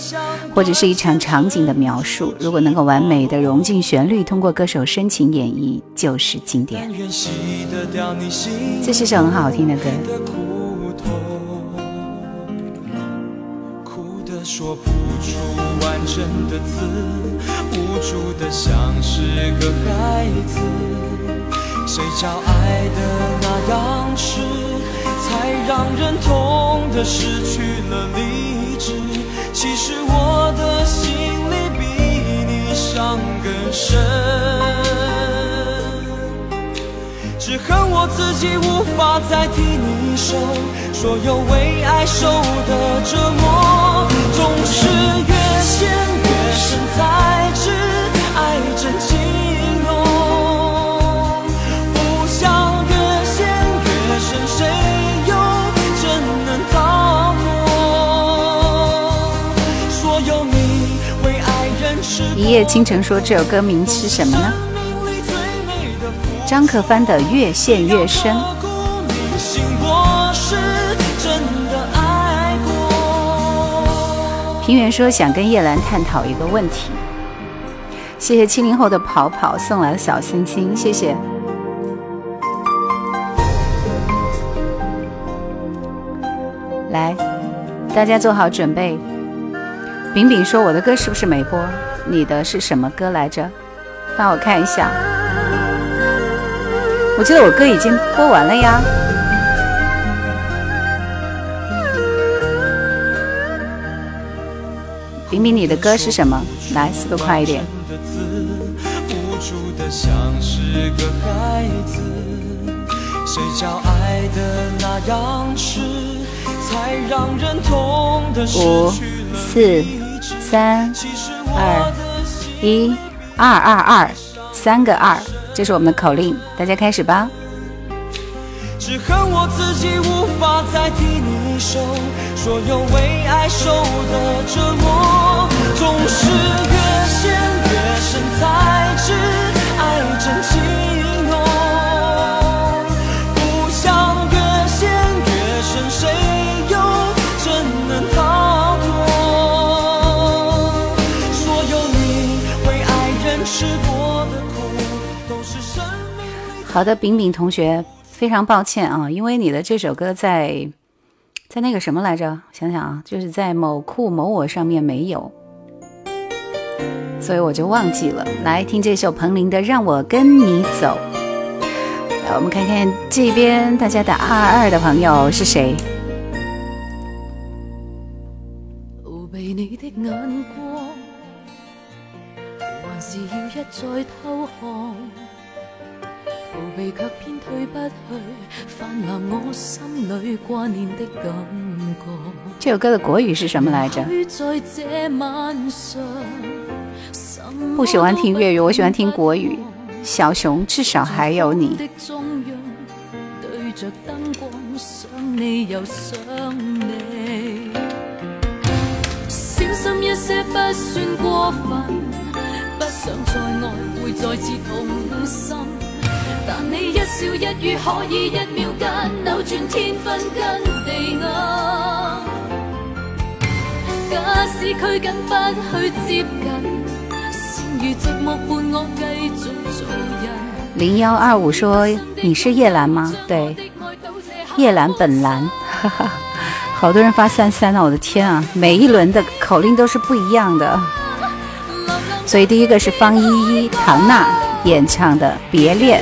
或者是一场场景的描述。如果能够完美的融进旋律，通过歌手深情演绎，就是经典。这是首很好听的歌。说不出完整的字，无助的像是个孩子。谁叫爱的那样痴，才让人痛的失去了理智。其实我的心里比你伤更深，只恨我自己无法再替你受所有为爱受的折磨，总是越陷越深才知爱真一夜倾城说这首歌名是什么呢？张可帆的《越陷越深》。平原说想跟叶兰探讨一个问题。谢谢七零后的跑跑送来的小心心，谢谢。来，大家做好准备。饼饼说我的歌是不是没播？你的是什么歌来着？帮我看一下。我记得我歌已经播完了呀。明明，你的歌是什么？来，速度快一点。五四三。二一二二二三个二，这是我们的口令，大家开始吧。只恨我自己无法再替你受所有为爱受的折磨，总是越陷越深才知爱真情好的，饼饼同学，非常抱歉啊，因为你的这首歌在在那个什么来着？想想啊，就是在某酷某我上面没有，所以我就忘记了。来听这首彭羚的《让我跟你走》。来，我们看看这边大家打二二的朋友是谁？这首歌的国语是什么来着？不喜欢听粤语，我喜欢听国语。小熊至少还有你。小心一些不算过分，不想再爱会再次痛心。但你一笑一语，可以一秒间扭转天分跟地暗。假使拘谨不去接近。零幺二五说你是叶兰吗？对，叶兰本兰，哈哈，好多人发三三啊，我的天啊，每一轮的口令都是不一样的。所以第一个是方依依、唐娜演唱的《别恋》。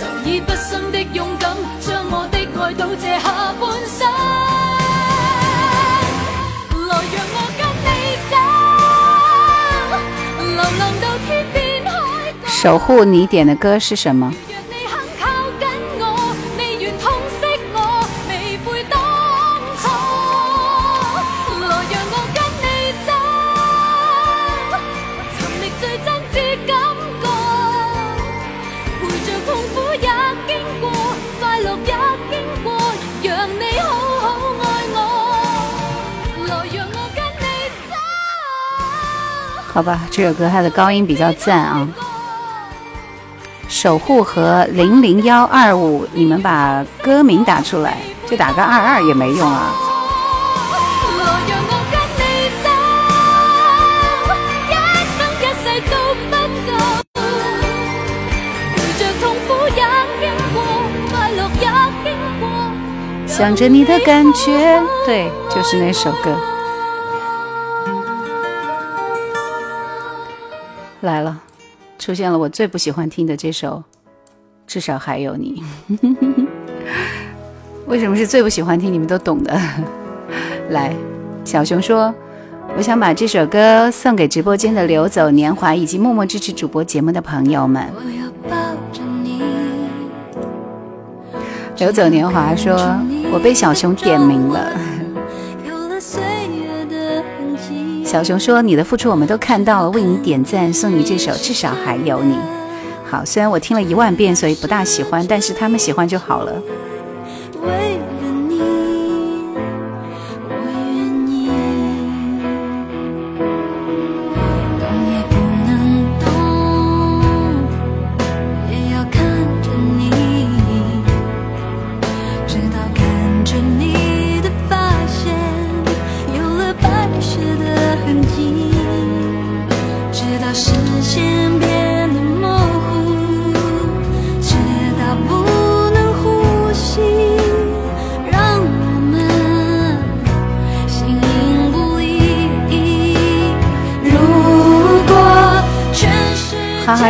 就以不生的勇敢，将我的爱道谢下半生。来让我跟你走，流浪到天边海角。守护你点的歌是什么？好吧，这首歌它的高音比较赞啊。守护和零零幺二五，你们把歌名打出来，就打个二二也没用啊。想着你的感觉，对，就是那首歌。来了，出现了我最不喜欢听的这首，至少还有你。<laughs> 为什么是最不喜欢听？你们都懂的。<laughs> 来，小熊说，我想把这首歌送给直播间的流走年华以及默默支持主播节目的朋友们。流走年华说，我被小熊点名了。小熊说：“你的付出我们都看到了，为你点赞，送你这首《至少还有你》。好，虽然我听了一万遍，所以不大喜欢，但是他们喜欢就好了。”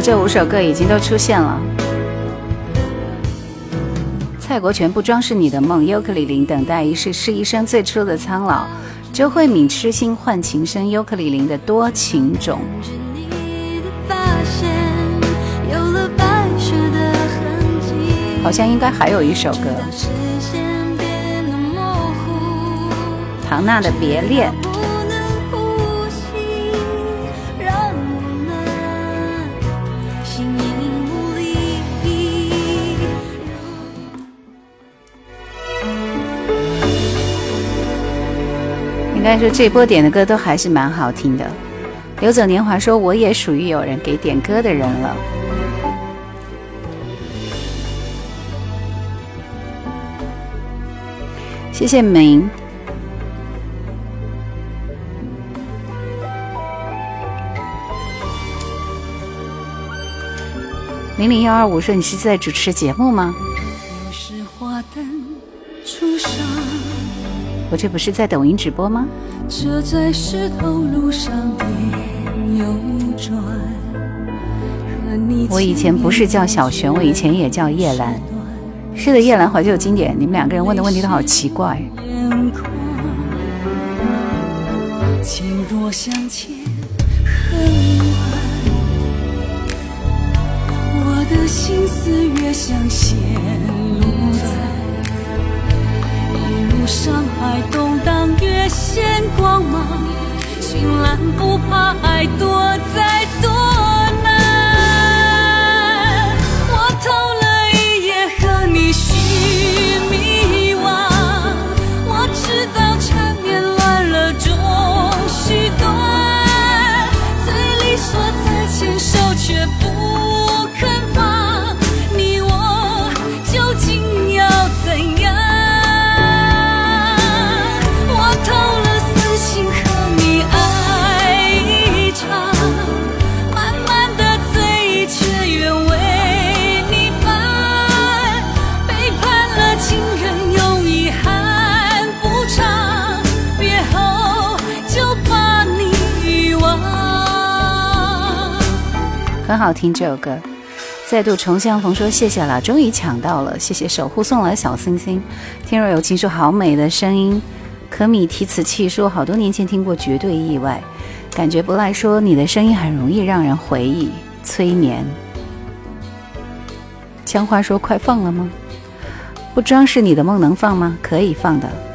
这五首歌已经都出现了。蔡国权不装饰你的梦，尤克里里等待一世是一生最初的苍老。周慧敏痴心换情深，尤克里里的多情种。好像应该还有一首歌，唐娜的别恋。该说这波点的歌都还是蛮好听的，流走年华说：“我也属于有人给点歌的人了。”谢谢明。零零幺二五说：“你是在主持节目吗？”我这不是在抖音直播吗？我以前不是叫小璇，我以前也叫叶兰。是的，叶兰怀旧经典。你们两个人问的问题都好奇怪。我的心思越想上海动荡，越显光芒。绚烂不怕爱多灾很好听这首歌，再度重相逢说谢谢了，终于抢到了，谢谢守护送来小星星。天若有情说好美的声音，可米提词器说好多年前听过，绝对意外。感觉不赖说你的声音很容易让人回忆催眠。枪花说快放了吗？不装饰你的梦能放吗？可以放的。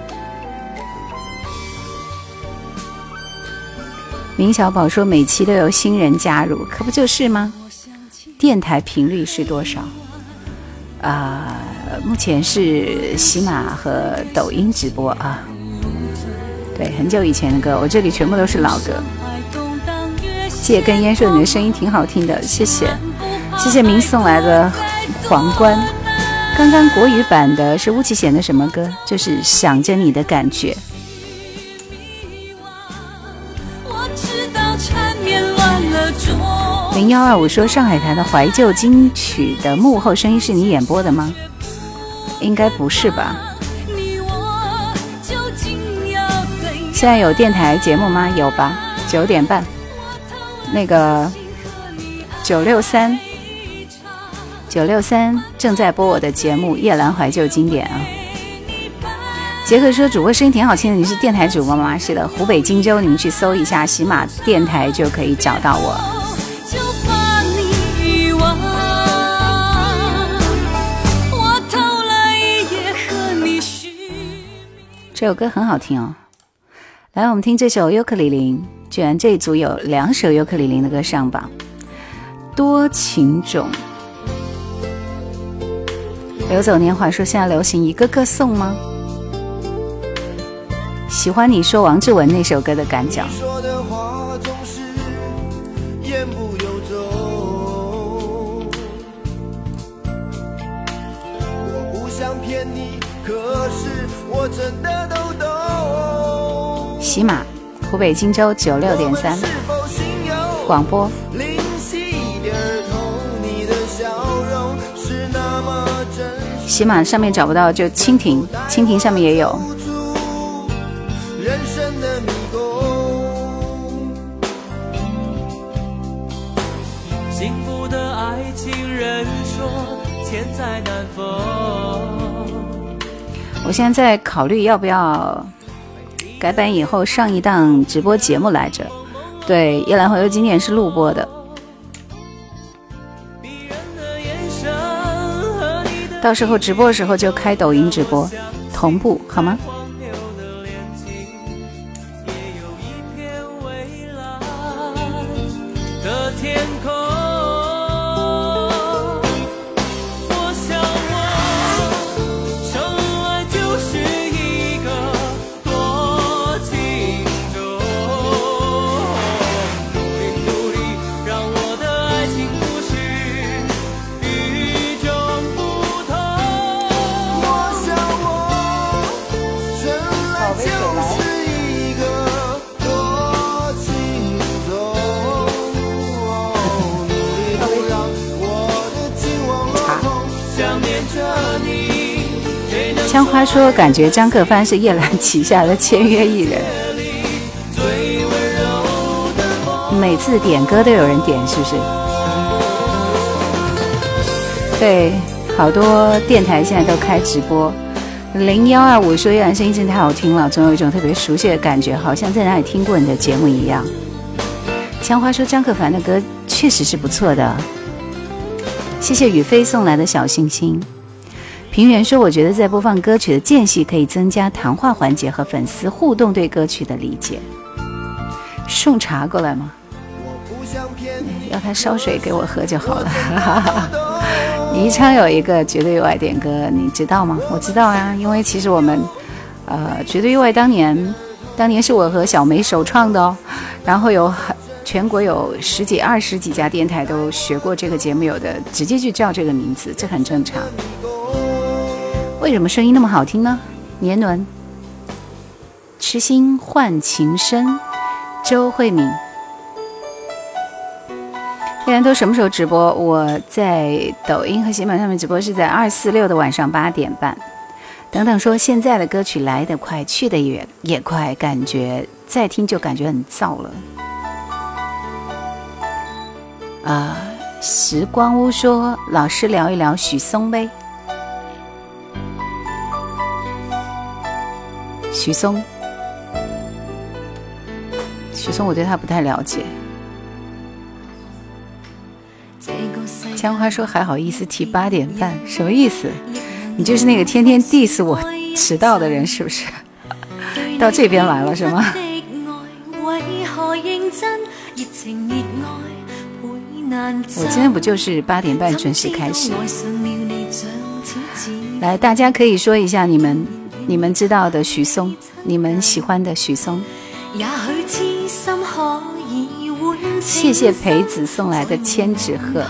明小宝说：“每期都有新人加入，可不就是吗？电台频率是多少？啊，目前是喜马和抖音直播啊。对，很久以前的歌，我这里全部都是老歌。借根烟说你的声音挺好听的，谢谢，谢谢明送来的皇冠。刚刚国语版的是巫启贤的什么歌？就是想着你的感觉。”零幺二五说上海台的怀旧金曲的幕后声音是你演播的吗？应该不是吧？现在有电台节目吗？有吧？九点半，那个九六三九六三正在播我的节目《夜阑怀旧经典》啊。杰克说主播声音挺好听的，你是电台主播吗？是的，湖北荆州，你们去搜一下喜马电台就可以找到我。这首歌很好听哦，来，我们听这首尤克里里，居然这一组有两首尤克里里的歌上榜，《多情种》。流走年华说现在流行一个个送吗？喜欢你说王志文那首歌的感觉。喜马，湖北荆州九六点三广播。喜马上面找不到，就蜻蜓，蜻蜓上面也有。我现在在考虑要不要改版以后上一档直播节目来着。对，《夜阑怀旧经典》是录播的，到时候直播的时候就开抖音直播同步，好吗？枪花说：“感觉张克帆是叶兰旗下的签约艺人，每次点歌都有人点，是不是？对，好多电台现在都开直播。零幺二五说叶兰声音真的太好听了，总有一种特别熟悉的感觉，好像在哪里听过你的节目一样。”枪花说：“张克帆的歌确实是不错的。”谢谢雨飞送来的小心心。平原说：“我觉得在播放歌曲的间隙，可以增加谈话环节和粉丝互动对歌曲的理解。”送茶过来吗？要他烧水给我喝就好了。宜昌 <laughs> 有一个绝对意外点歌，你知道吗？我知道啊，因为其实我们，呃，绝对意外当年，当年是我和小梅首创的哦。然后有很。全国有十几、二十几家电台都学过这个节目，有的直接就叫这个名字，这很正常。为什么声音那么好听呢？年轮，痴心换情深，周慧敏。现在都什么时候直播？我在抖音和喜马上面直播是在二四六的晚上八点半。等等说，现在的歌曲来得快，去得也也快，感觉再听就感觉很燥了。啊，时光屋说，老师聊一聊许嵩呗。许嵩，许嵩，我对他不太了解。江花说还好意思提八点半，什么意思？你就是那个天天 diss 我迟到的人，是不是？<laughs> 到这边来了是吗？我今天不就是八点半准时开始？来，大家可以说一下你们你们知道的许嵩你们喜欢的许嵩。也许痴心可以换谢谢裴子送来的千纸鹤。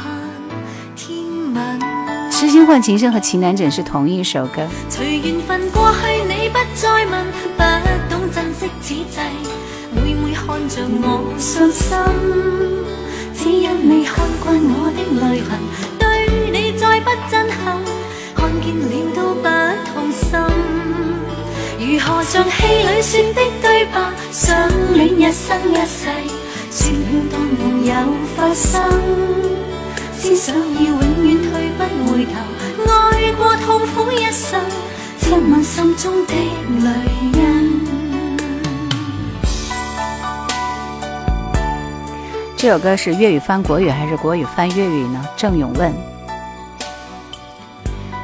痴心换情深和情难枕是同一首歌。随缘分过去你不再问不懂珍惜此际每每看着我伤心只因你看惯我的泪痕对你再不震撼看见了都不如何像戏里说的对白，相恋一生一世，说了当没有发生。只想要永远退不回头，爱过痛苦一生，亲吻心中的泪印。这首歌是粤语翻国语还是国语翻粤语呢？郑勇问。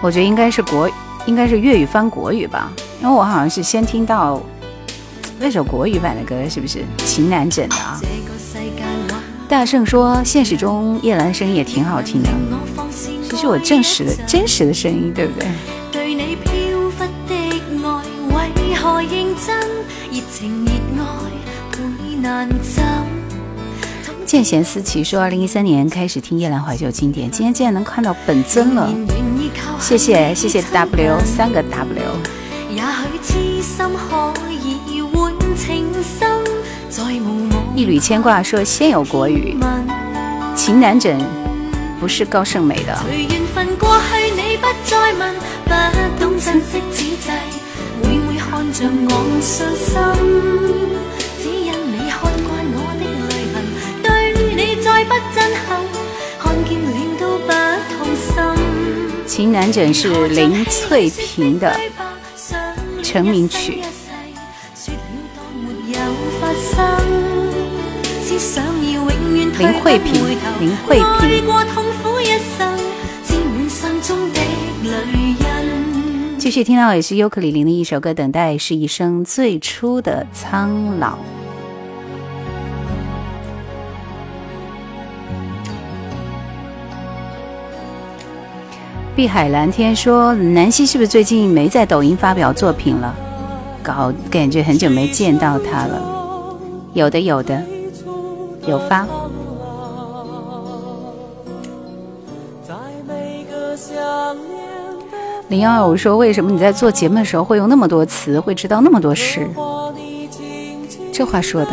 我觉得应该是国，应该是粤语翻国语吧，因为我好像是先听到那首国语版的歌，是不是《情难枕》的啊？大圣说，现实中叶兰声音也挺好听的，这是我真实的真实的声音，对不对？见贤思齐说，二零一三年开始听夜兰怀旧经典，今天竟然能看到本尊了，谢谢谢谢 W 三个 W。一缕牵挂说，先有国语，情难枕不是高胜美的。情难枕是林翠萍的成名曲。林慧萍，林慧萍。继续听到也是尤克里里的一首歌，《等待是一生最初的苍老》。碧海蓝天说：“南希是不是最近没在抖音发表作品了？搞感觉很久没见到他了。有的，有的，有发。”零幺二五说：“为什么你在做节目的时候会用那么多词，会知道那么多事？”这话说的，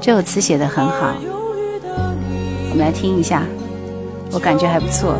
这首词写的很好。我们来听一下，我感觉还不错。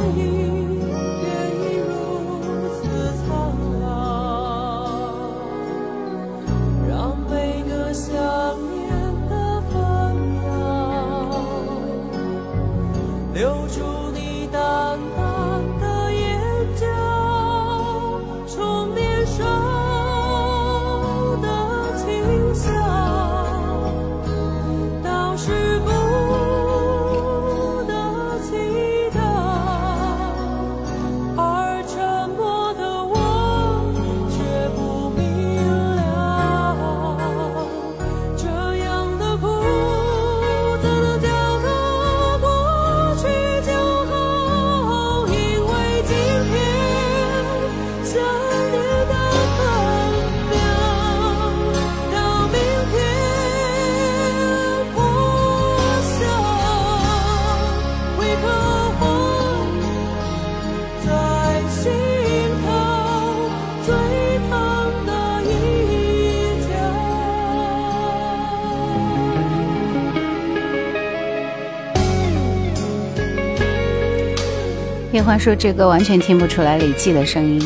叶欢说这歌完全听不出来李记的声音，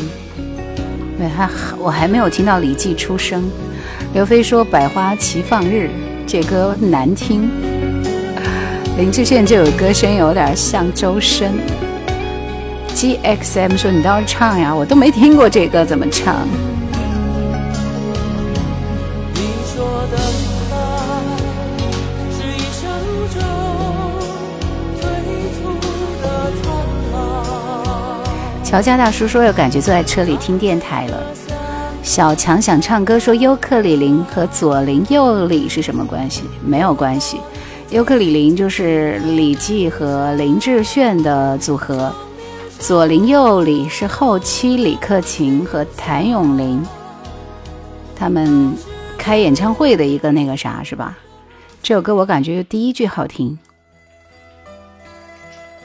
对，还我还没有听到李记出声。刘飞说百花齐放日这歌难听。林志炫这首歌声有点像周深。G X M 说你倒是唱呀，我都没听过这歌怎么唱？乔家大叔说有感觉坐在车里听电台了。小强想唱歌说尤克里里和左邻右里是什么关系？没有关系，尤克里里就是李记和林志炫的组合，左邻右里是后期李克勤和谭咏麟他们开演唱会的一个那个啥是吧？这首歌我感觉第一句好听。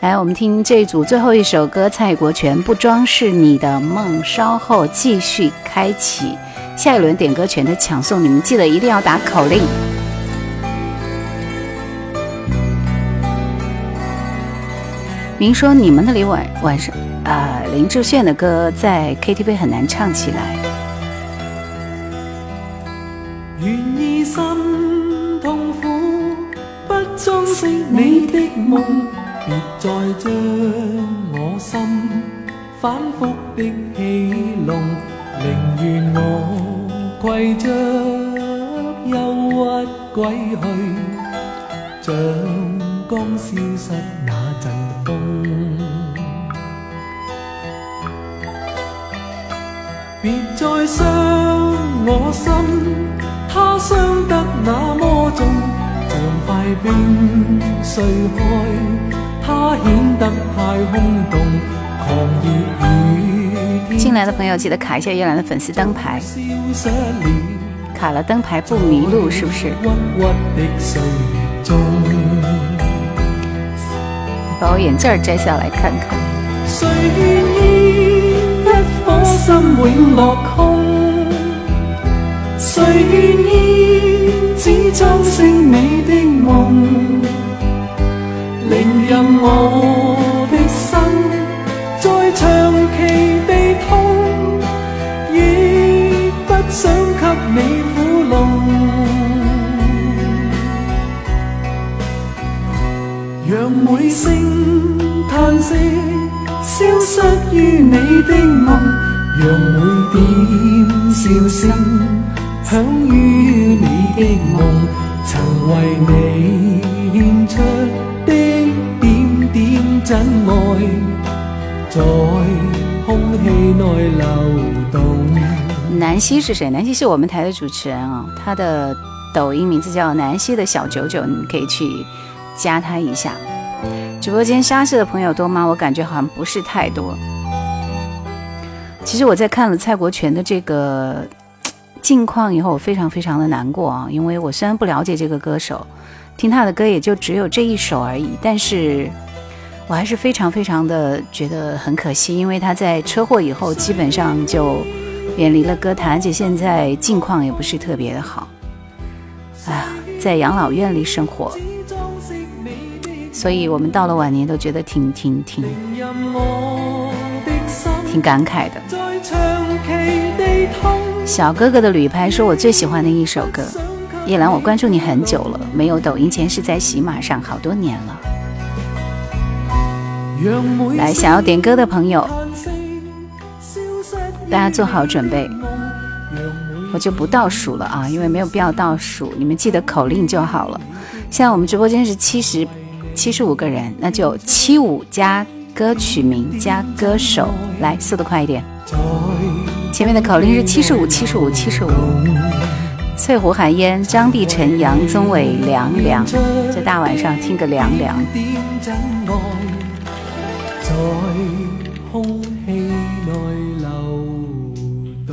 来，我们听这组最后一首歌，蔡国权《不装饰你的梦》。稍后继续开启下一轮点歌权的抢送，你们记得一定要打口令。明说你们那里晚晚上啊，林志炫的歌在 KTV 很难唱起来。愿意心痛苦，不装饰你的梦。别再将我心反复的戏弄，宁愿我携着忧郁归去，像刚消失那阵风。别再伤我心，它伤得那么重，像块冰碎开。进来的朋友记得卡一下月兰的粉丝灯牌，卡了灯牌不迷路，是不是？把我眼镜摘下来看看。谁愿意一颗心永落空？谁愿意只装饰你的梦？令任我的心再长期地痛，亦不想给你苦弄。让每声叹息消失于你的梦，让每点笑声响于你的梦，曾为你献出。在空气内流动。南希是谁？南希是我们台的主持人啊，她的抖音名字叫南希的小九九，你可以去加她一下。直播间沙市的朋友多吗？我感觉好像不是太多。其实我在看了蔡国权的这个近况以后，我非常非常的难过啊，因为我虽然不了解这个歌手，听他的歌也就只有这一首而已，但是。我还是非常非常的觉得很可惜，因为他在车祸以后基本上就远离了歌坛，而且现在境况也不是特别的好。哎呀，在养老院里生活，所以我们到了晚年都觉得挺挺挺挺感慨的。小哥哥的旅拍说我最喜欢的一首歌，叶兰，我关注你很久了，没有抖音前是在喜马上好多年了。来，想要点歌的朋友，大家做好准备，我就不倒数了啊，因为没有必要倒数，你们记得口令就好了。现在我们直播间是七十七十五个人，那就七五加歌曲名加歌手，来，速度快一点。前面的口令是七十五，七十五，七十五。翠湖寒烟，张碧晨、杨宗纬，凉凉。这大晚上听个凉凉。在空气内流动。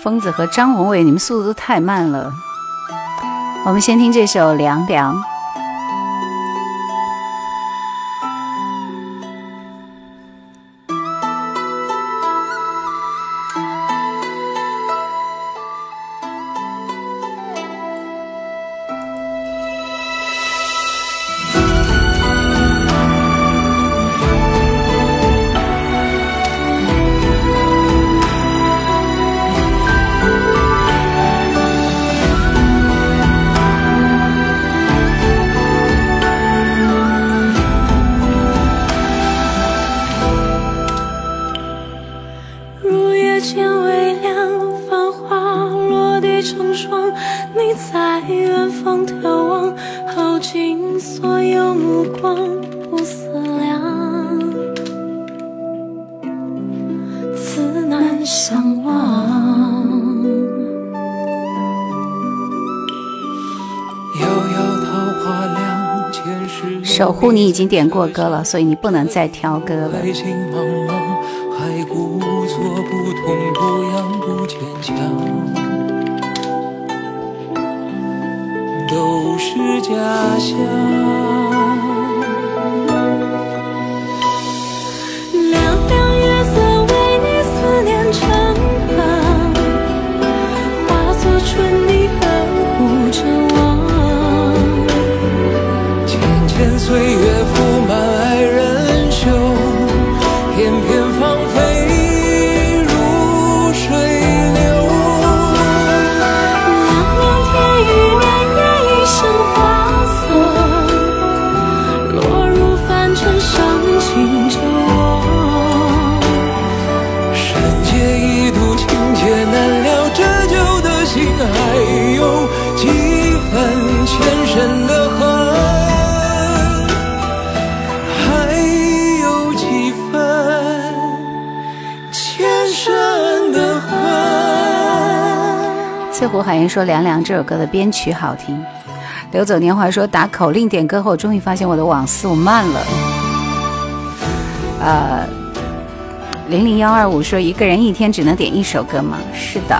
疯子和张宏伟，你们速度都太慢了。我们先听这首《凉凉》。你已经点过歌了，所以你不能再挑歌了。胡海燕说：“凉凉这首歌的编曲好听。”流走年华说：“打口令点歌后，终于发现我的网速慢了。”呃，零零幺二五说：“一个人一天只能点一首歌吗？”是的。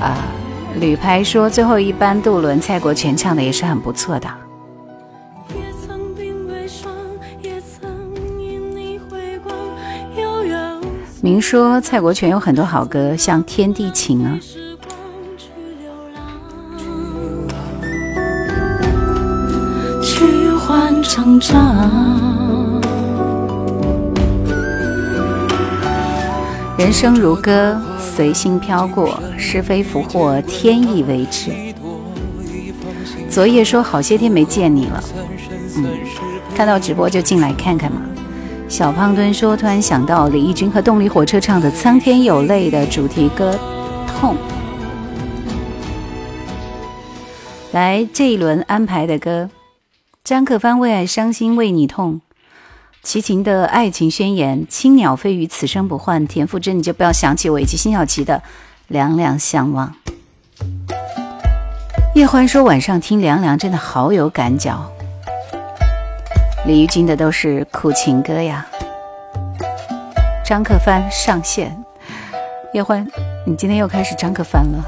啊，旅拍说：“最后一班渡轮，蔡国权唱的也是很不错的。明说：“蔡国权有很多好歌，像《天地情》啊。”去流浪，去换成长。人生如歌，随心飘过，是非福祸，天意为之。昨夜说好些天没见你了，嗯，看到直播就进来看看嘛。小胖墩说，突然想到李翊君和动力火车唱的《苍天有泪》的主题歌《痛》。来，这一轮安排的歌，张克帆为爱伤心为你痛。齐秦的爱情宣言，青鸟飞鱼此生不换。田馥甄，你就不要想起我，以及辛晓琪的两两相望。叶欢说晚上听凉凉真的好有感脚。李玉君的都是苦情歌呀。张克帆上线，叶欢，你今天又开始张克帆了。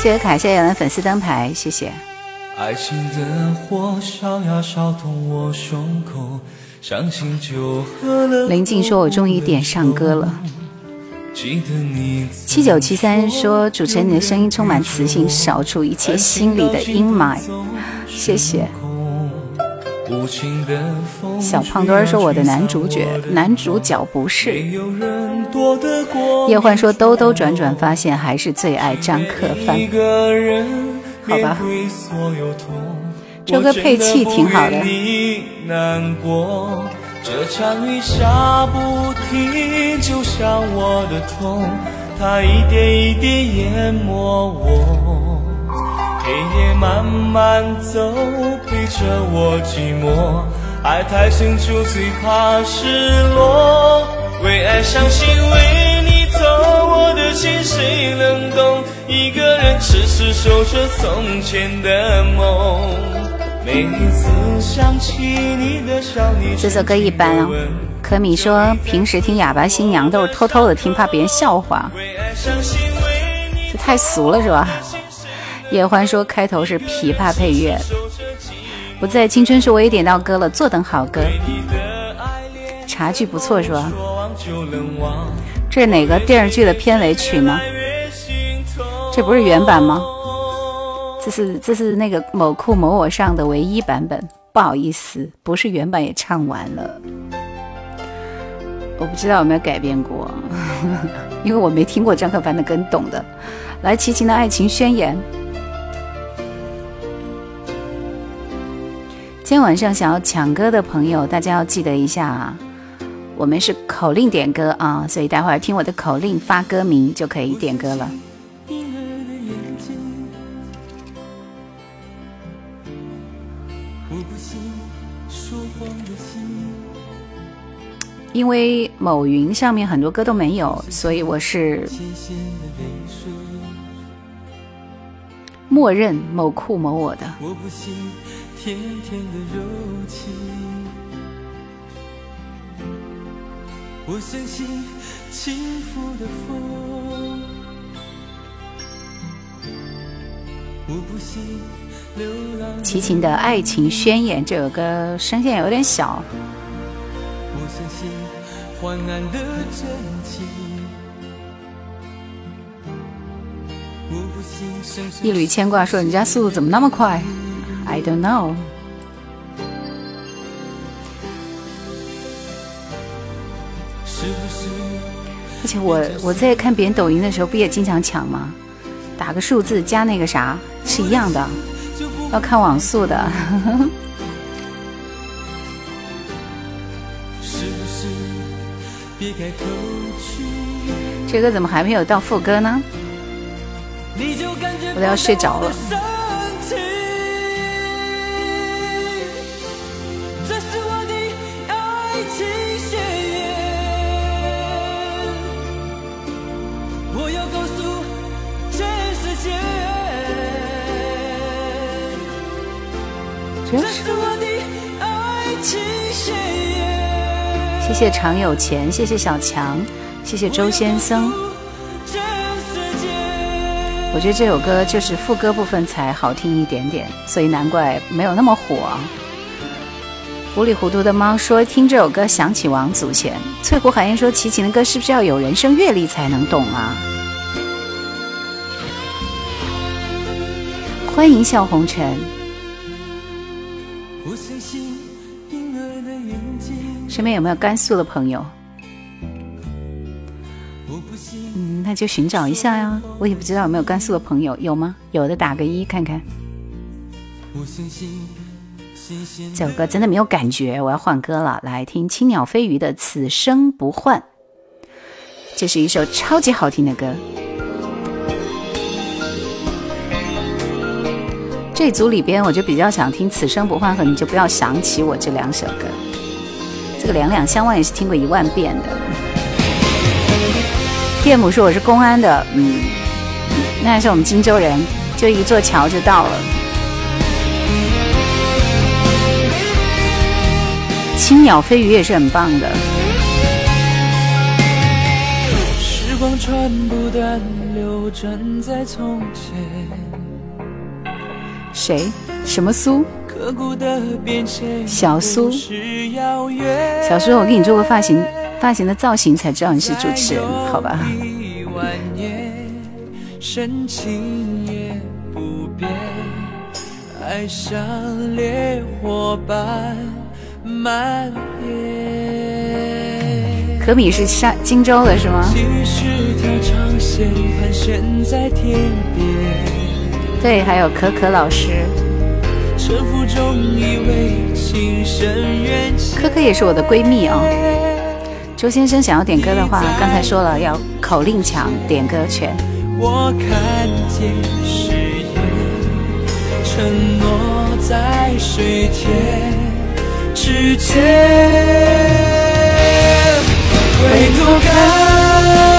谢谢卡夏亚的粉丝灯牌，谢谢。爱情的火烧呀烧痛我胸口，伤心就喝了。林静说：“我终于点上歌了。”七九七三说：“主持人，你的声音充满磁性，扫除一切心里的阴霾。”谢谢。小胖墩说：“我的男主角，男主角不是。”叶欢说：“兜兜转转，发现还是最爱张克帆。好吧所有痛这歌配器挺好的难过，这场雨下不停，就像我的痛，它一点一点淹没我。黑夜慢慢走，陪着我寂寞。爱太深就最怕失落，为爱伤心为你痛，我的心谁能懂？一个人痴痴守着从前的梦。每次想起你的笑，你这首歌一般哦。可米说：“平时听哑巴新娘都是偷偷的听，怕别人笑话，这太俗了是吧？”叶欢说：“开头是琵琶配乐。”不在青春时我也点到歌了，坐等好歌。茶具不错是吧？是哪个电视剧的片尾曲呢？这不是原版吗？这是这是那个某酷某我上的唯一版本，不好意思，不是原版也唱完了。我不知道有没有改变过。<laughs> 因为我没听过张克凡的歌，你懂的。来，齐秦的爱情宣言。今天晚上想要抢歌的朋友，大家要记得一下啊，我们是口令点歌啊，所以待会儿听我的口令发歌名就可以点歌了。因为某云上面很多歌都没有，所以我是默认某酷某我的。甜甜的柔情，我相信轻拂的风，我不信流浪。齐秦的爱情宣言这首歌声线有点小。我相信患难的真情，我不信一缕牵挂说你家速度怎么那么快？I don't know。而且我我在看别人抖音的时候，不也经常抢吗？打个数字加那个啥是一样的，要看网速的。这歌怎么还没有到副歌呢？我都要睡着了。这是我的爱情谢谢常有钱，谢谢小强，谢谢周先生。我觉得这首歌就是副歌部分才好听一点点，所以难怪没有那么火。糊里糊涂的猫说听这首歌想起王祖贤。翠湖海燕说齐秦的歌是不是要有人生阅历才能懂啊？欢迎笑红尘。身边有没有甘肃的朋友？嗯，那就寻找一下呀。我也不知道有没有甘肃的朋友，有吗？有的打个一看看。这首歌真的没有感觉，我要换歌了。来听青鸟飞鱼的《此生不换》，这是一首超级好听的歌。这组里边，我就比较想听《此生不换》和《你就不要想起我》这两首歌。这个两两相望也是听过一万遍的。岳母说我是公安的，嗯，那还是我们荆州人，就一座桥就到了。青鸟飞鱼也是很棒的。时光穿不断流转在从前。谁？什么苏？小苏，小苏，我给你做过发型，发型的造型才知道你是主持人，好吧？可米是山荆州的是吗？对，还有可可老师。科科也是我的闺蜜啊。周先生想要点歌的话，刚才说了要口令抢点歌权。我看见誓言承诺在水天之间，回头看。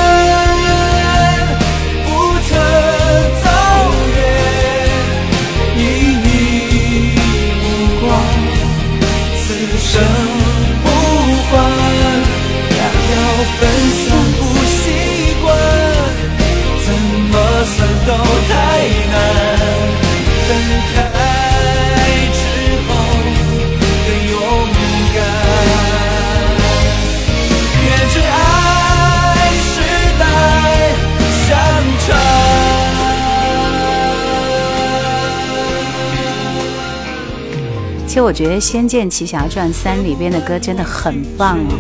我觉得《仙剑奇侠传三》里边的歌真的很棒哦，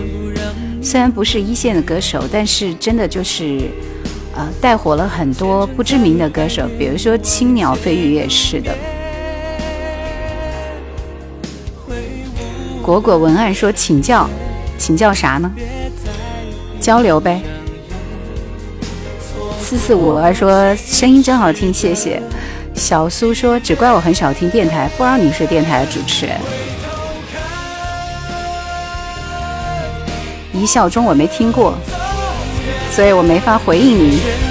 虽然不是一线的歌手，但是真的就是，呃，带火了很多不知名的歌手，比如说青鸟飞鱼也是的。果果文案说请教，请教啥呢？交流呗。四四五二说声音真好听，谢谢。小苏说只怪我很少听电台，不知道你是电台的主持人。一笑中我没听过，所以我没法回应你。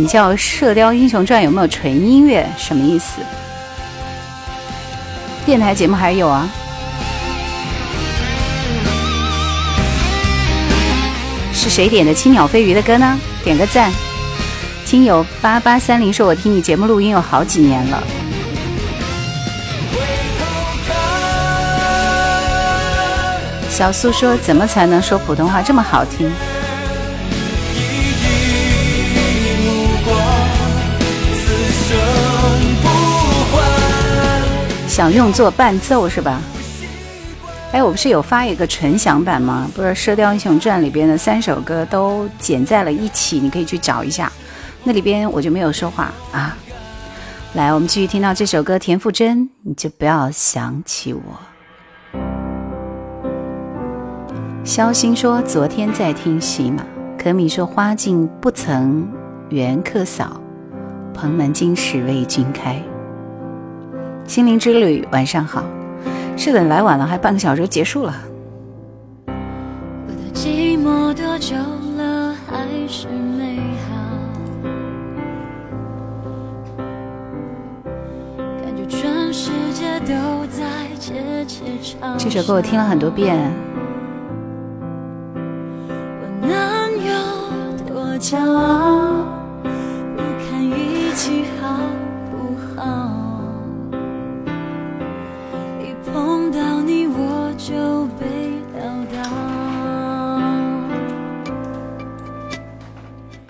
请教《射雕英雄传》有没有纯音乐？什么意思？电台节目还有啊。是谁点的《青鸟飞鱼》的歌呢？点个赞。听友八八三零说：“我听你节目录音有好几年了。”小苏说：“怎么才能说普通话这么好听？”想用作伴奏是吧？哎，我不是有发一个纯享版吗？不是《射雕英雄传》里边的三首歌都剪在了一起，你可以去找一下。那里边我就没有说话啊。来，我们继续听到这首歌，田馥甄，你就不要想起我。肖星说昨天在听喜马，可米说花径不曾缘客扫，蓬门今始为君开。心灵之旅，晚上好。是的，来晚了，还半个小时就结束了。我的寂寞多久了，还是美好？感觉全世界都在窃窃嘲笑。这首歌我听了很多遍。我能有多骄傲？不堪一击好就被撂倒，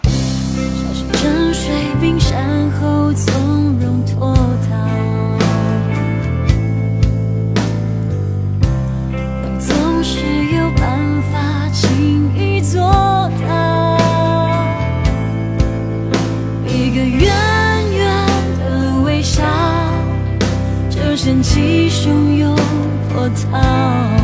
像是沉睡冰山后从容脱波涛，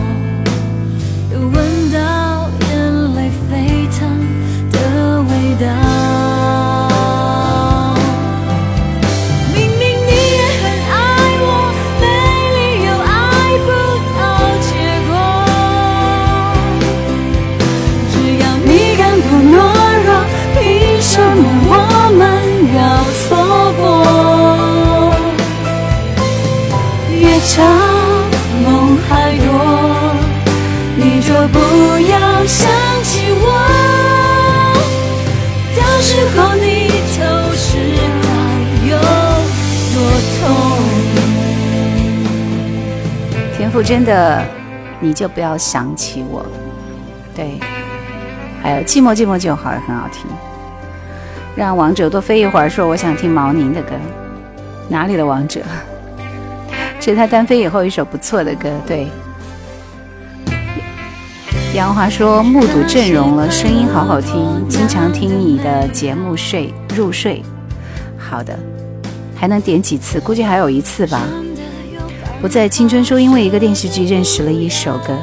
痛。田馥甄的《你就不要想起我》，对，还有《寂寞寂寞就好》也很好听。让王者多飞一会儿，说我想听毛宁的歌，哪里的王者？这是他单飞以后一首不错的歌，对。杨华说目睹阵容了，声音好好听，经常听你的节目睡入睡。好的，还能点几次？估计还有一次吧。不在青春说，因为一个电视剧认识了一首歌。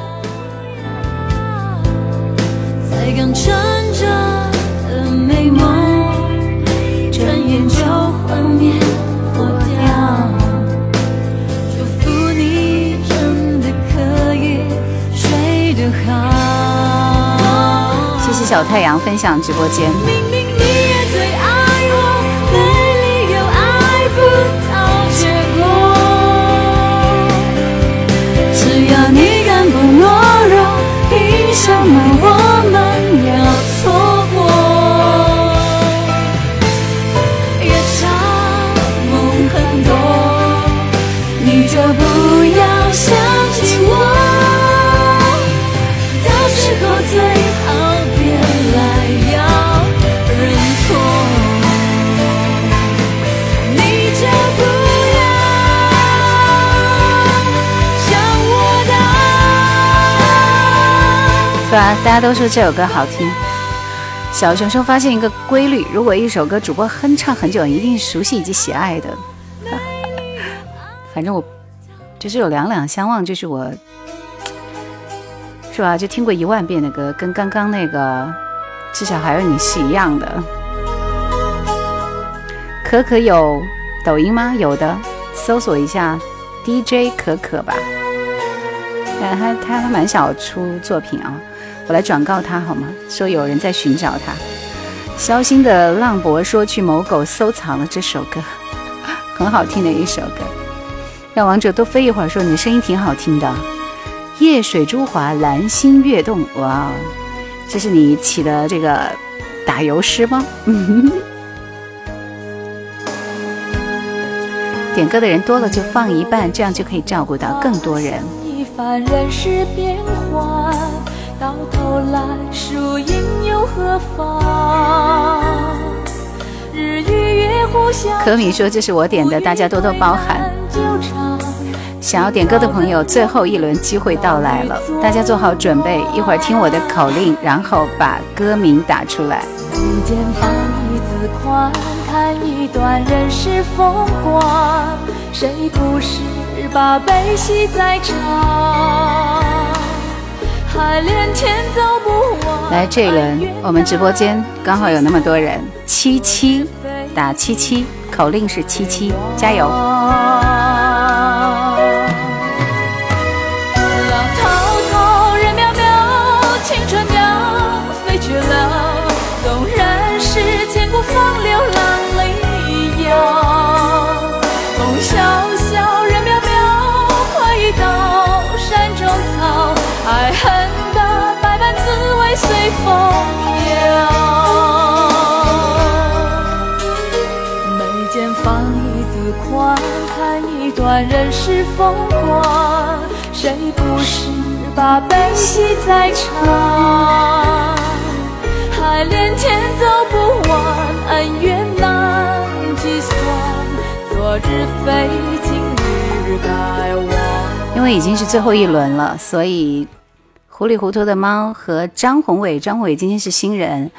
才刚撑着的美梦，转眼就幻灭破掉。祝福你真的可以睡得好。谢谢小太阳分享直播间。什么？我大家都说这首歌好听。小熊熊发现一个规律：如果一首歌主播哼唱很久，一定熟悉以及喜爱的。反正我就是有两两相望，就是我是吧？就听过一万遍的歌，跟刚刚那个至少还有你是一样的。可可有抖音吗？有的，搜索一下 DJ 可可吧。他他他蛮想出作品啊，我来转告他好吗？说有人在寻找他。肖心的浪博说去某狗收藏了这首歌，很好听的一首歌。让王者多飞一会儿，说你的声音挺好听的。夜水珠华，兰心跃动，哇，这是你起的这个打油诗吗？<laughs> 点歌的人多了就放一半，这样就可以照顾到更多人。到头来输赢又何妨？日与月互相。可米说这是我点的，大家多多包涵。想要点歌的朋友，最后一轮机会到来了，大家做好准备，一会儿听我的口令，然后把歌名打出来。看一段人世风光，谁不是把悲喜在尝？来这一轮，我们直播间刚好有那么多人，七七打七七，口令是七七，加油！谁不是把悲喜在尝？海连天走不完，恩怨难计算。昨日非，今日该忘。因为已经是最后一轮了，所以糊里糊涂的猫和张宏伟，张宏伟今天是新人，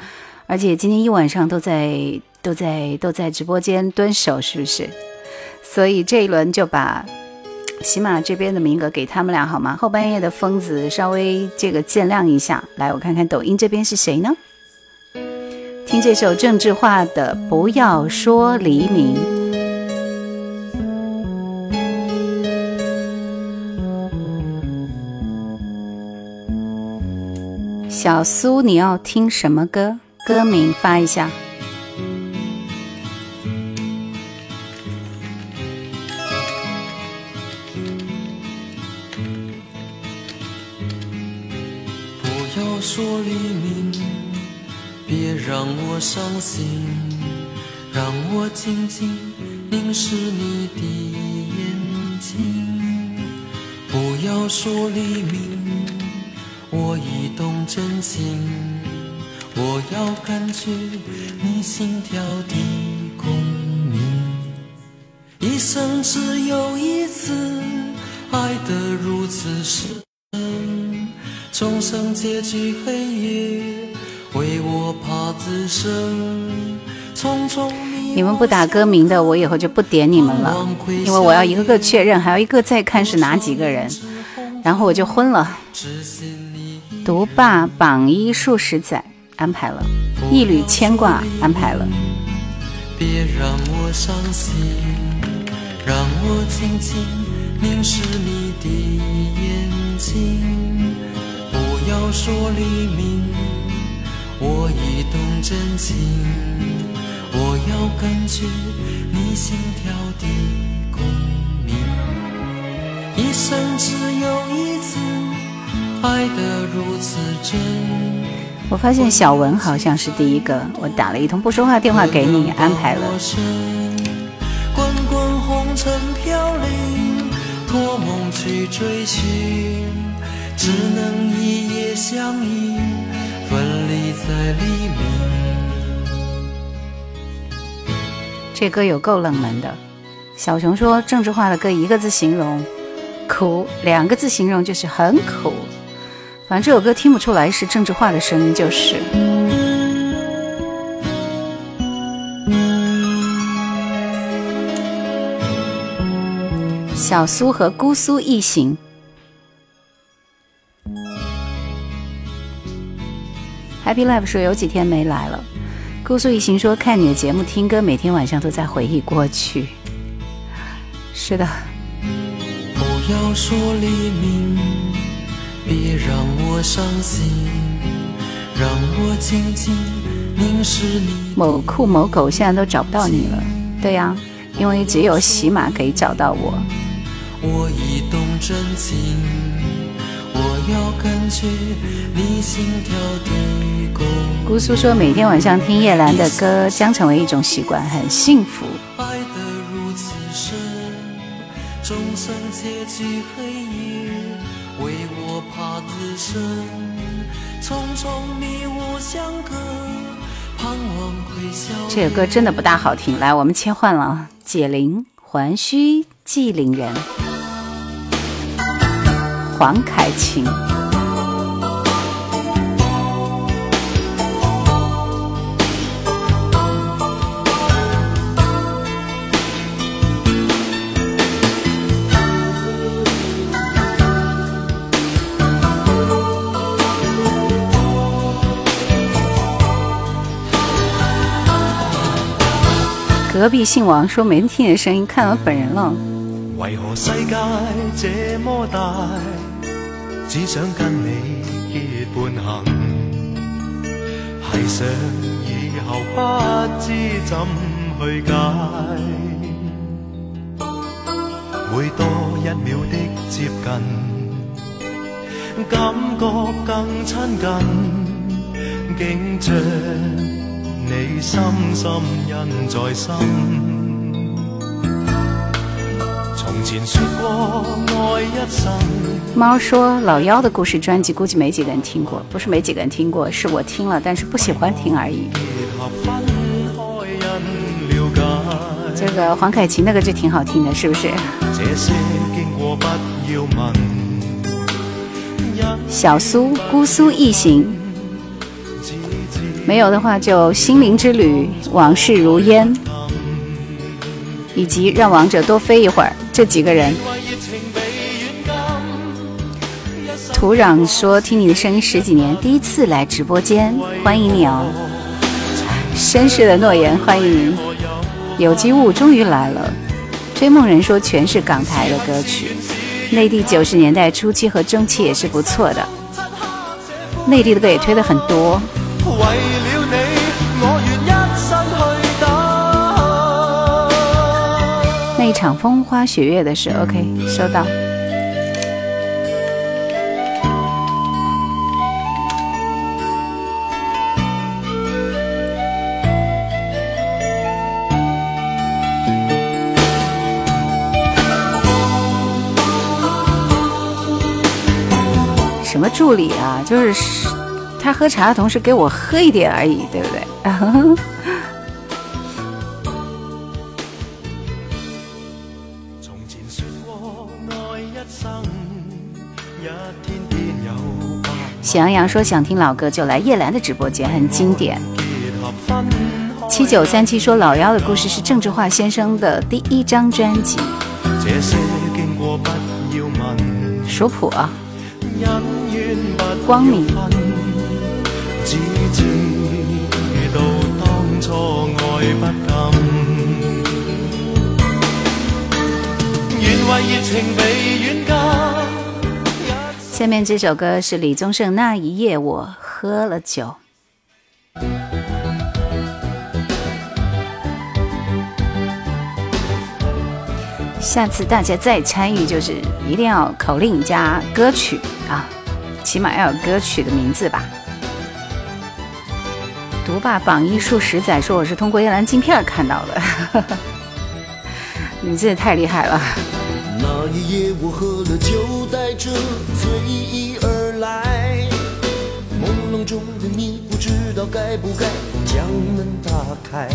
而且今天一晚上都在都在都在直播间蹲守，是不是？所以这一轮就把喜马这边的名额给他们俩好吗？后半夜的疯子稍微这个见谅一下。来，我看看抖音这边是谁呢？听这首郑智化的《不要说黎明》。小苏，你要听什么歌？歌名发一下。我伤心，让我静静凝视你的眼睛。不要说黎明，我已懂真情。我要感觉你心跳的共鸣。一生只有一次，爱得如此深，终生结局黑夜。为我怕自身匆匆你们不打歌名的，我以后就不点你们了，因为我要一个个确认，还要一个再看是哪几个人，然后我就昏了。独霸榜一数十载安排了，一缕牵挂安排了。别让我伤心，让我静静凝视你的眼睛，不要说黎明。我已动真情，我要感觉你心跳的共鸣。一生只有一次，爱得如此真。我发现小文好像是第一个，我打了一通不说话电话给你，安排了。滚滚红尘飘零，托梦去追寻，只能一夜相依。在黎明。这歌有够冷门的。小熊说：“郑智化的歌一个字形容苦，两个字形容就是很苦。”反正这首歌听不出来是郑智化的声音，就是。小苏和姑苏一行。Happy Life 说有几天没来了。姑苏一行说看你的节目听歌，每天晚上都在回忆过去。是的。不要说黎明，别让我伤心，让我静静凝视你。某酷某狗现在都找不到你了，对呀，因为只有喜马可以找到我。我已动真情，我要感觉你心跳的鼓。姑苏说，每天晚上听叶兰的歌将成为一种习惯，很幸福。爱得如此深，终生结局黑夜，为我怕自身。匆匆迷雾相隔，盼望会消。这首歌真的不大好听，来，我们切换了，解铃还须系铃人。黄凯芹。隔壁姓王说没听见声音，看到本人了。为何世界这么大？只想跟你结伴行，系想以后不知怎去解。每多一秒的接近，感觉更亲近，竟将你深深印在心。猫说：“老妖的故事专辑估计没几个人听过，不是没几个人听过，是我听了，但是不喜欢听而已。”这个黄凯芹那个就挺好听的，是不是？小苏姑苏一行，没有的话就心灵之旅，往事如烟。以及让王者多飞一会儿，这几个人。土壤说：“听你的声音十几年，第一次来直播间，欢迎你哦！”绅士的诺言，欢迎。有机物终于来了。追梦人说：“全是港台的歌曲，内地九十年代初期和中期也是不错的。内地的歌也推的很多。”场风花雪月的事，OK，收到。什么助理啊？就是他喝茶的同时给我喝一点而已，对不对？<laughs> 喜羊羊说想听老歌就来叶兰的直播间，很经典。七九三七说老妖的故事是郑智化先生的第一张专辑。属谱啊。光明。下面这首歌是李宗盛《那一夜我喝了酒》。下次大家再参与，就是一定要口令加歌曲啊，起码要有歌曲的名字吧。独霸榜一数十载，说我是通过叶兰镜片看到的，<laughs> 你这也太厉害了。那一夜我喝了酒，带着醉意而来。朦胧中的你不知道该不该将门打开。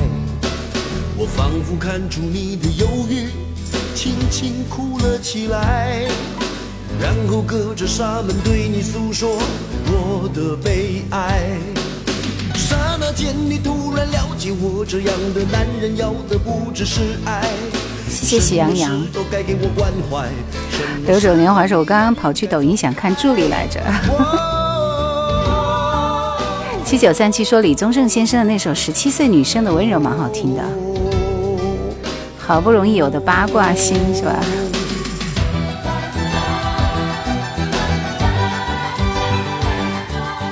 我仿佛看出你的忧郁，轻轻哭了起来。然后隔着纱门对你诉说我的悲哀。刹那间，你突然了解我这样的男人要的不只是爱。谢谢喜羊羊什么事都该给我关怀。什么流走年华是我刚刚跑去抖音想看助理来着。<laughs> 七九三七说李宗盛先生的那首《十七岁女生的温柔》蛮好听的，好不容易有的八卦心是吧？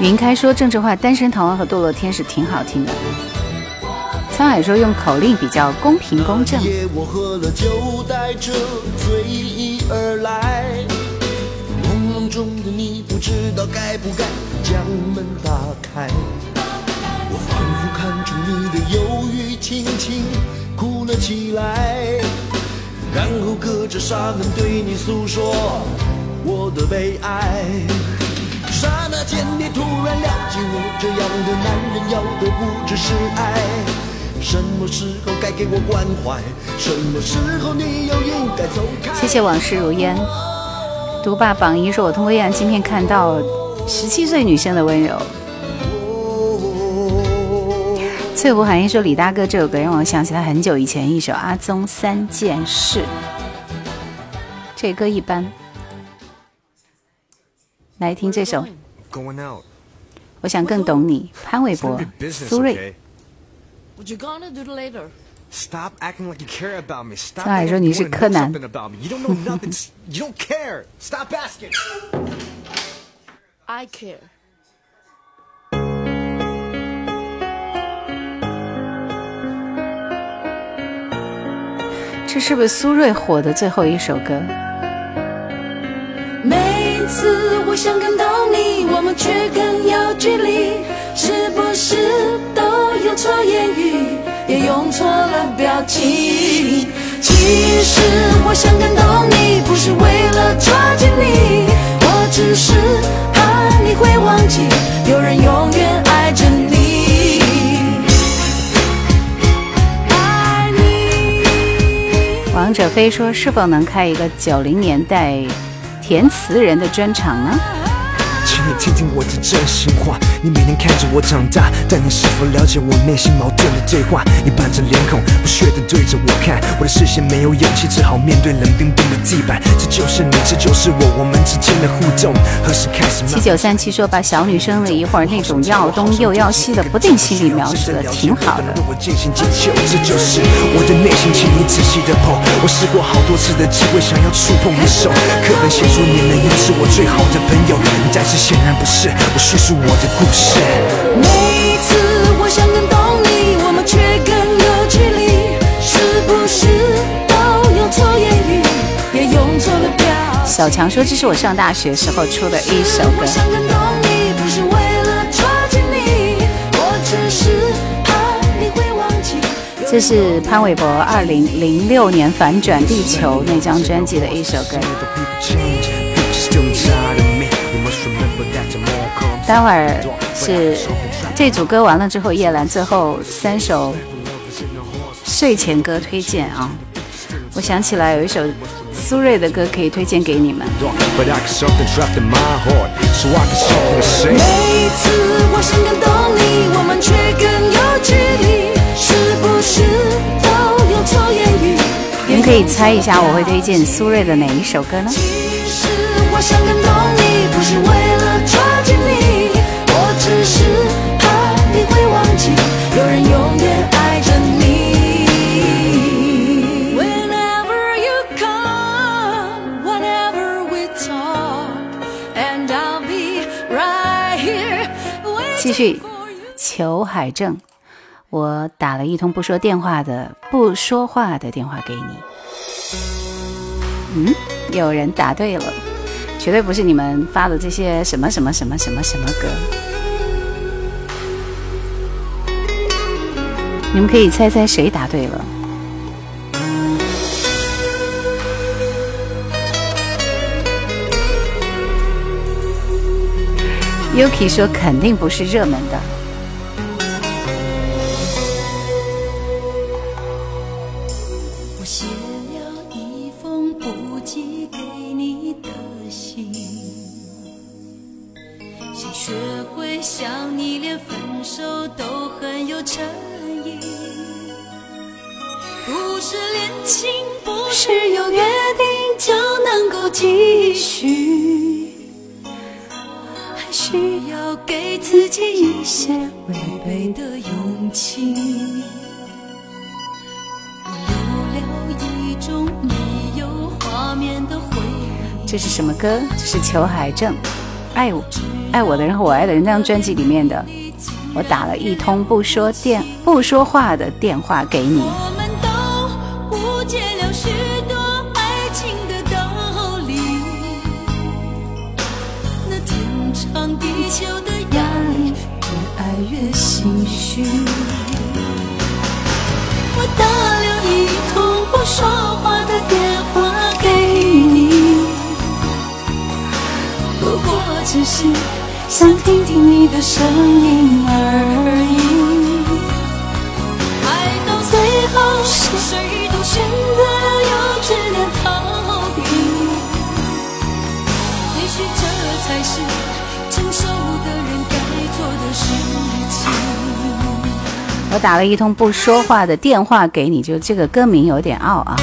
云开说郑智化《单身逃亡》和《堕落天使》挺好听的。沧海说用口令比较公平公正。夜我喝了酒，带着醉意而来。朦胧中的你不知道该不该将门打开。我仿佛看出你的犹豫，轻轻哭了起来。然后隔着纱门对你诉说我的悲哀。刹那间，你突然了解我这样的男人要的不只是爱。什么时候该给我关怀？什么时候你又应该走开？谢谢往事如烟。独霸榜一说，我通过夜蓝镜片看到十七岁女生的温柔。翠湖寒烟说，李大哥这首歌让我想起他很久以前一首《阿宗三件事》，这歌一般。来听这首，Going out. 我想更懂你。潘玮柏苏芮。Okay? What you gonna do later? Stop acting like you care about me. Stop 上海 acting 说 like 你 you 是柯 know 南 something about me. You don't know nothing. You don't care. Stop asking. I care. 这是不是苏芮火的最后一首歌？每次我想更懂你，我们却更有距离，是不是都用错言语，也用错了表情？其实我想感动你，不是为了抓紧你，我只是怕你会忘记，有人永远爱着你。爱你。王者飞说：“是否能开一个九零年代填词人的专场呢？”请你听听我的真心话，你每天看着我长大，但你是否了解我内心矛盾的对话？你板着脸孔，不屑地对着我看，我的视线没有勇气，只好面对冷冰冰的地板。这就是你，这就是我，我们之间的互动何时开始？七九三七说：“把小女生的一会儿那种要东又要西的不定心理描述的挺好的。我尽心尽求，这就是我的内心，请你仔细的剖。我试过好多次的机会，想要触碰你手，课本写出你能也是我最好的朋友，但是显然不是。我叙述我的故事。每次我想更懂你，我们却更有距离，是不是都用错言语，也用错了表情？小强说：“这是我上大学时候出的一首歌我。想更懂你，不是为了抓紧你，我只是怕你会忘记。这是潘玮柏二零零六年《反转地球》那张专辑的一首歌。待会儿是这组歌完了之后，叶兰最后三首睡前歌推荐啊。我想起来有一首苏芮的歌可以推荐给你们。每次我想更懂你，我们却更有距离，是不是都用错言语？你们可以猜一下我会推荐苏芮的哪一首歌呢？其实我想更懂你，不是为了是怕你会忘记，有人永远爱着你。Whenever you come, whenever we talk, and I'll be right here 继续 waiting for you. 裘海正，我打了一通不说电话的不说话的电话给你。嗯，有人答对了，绝对不是你们发的这些什么什么什么什么什么歌。你们可以猜猜谁答对了？Yuki 说肯定不是热门的。自己一些违背的勇气。我留了一种没有画面的回忆。这是什么歌？这是裘海正，《爱我爱我的人和我爱的人》那张专辑里面的。我打了一通不说电不说话的电话给你。我打了一通不说话的电话给你，不过只是想听听你的声音而已。爱到最后是，谁都选择幼稚的逃避。也许这才是打了一通不说话的电话给你，就这个歌名有点傲啊。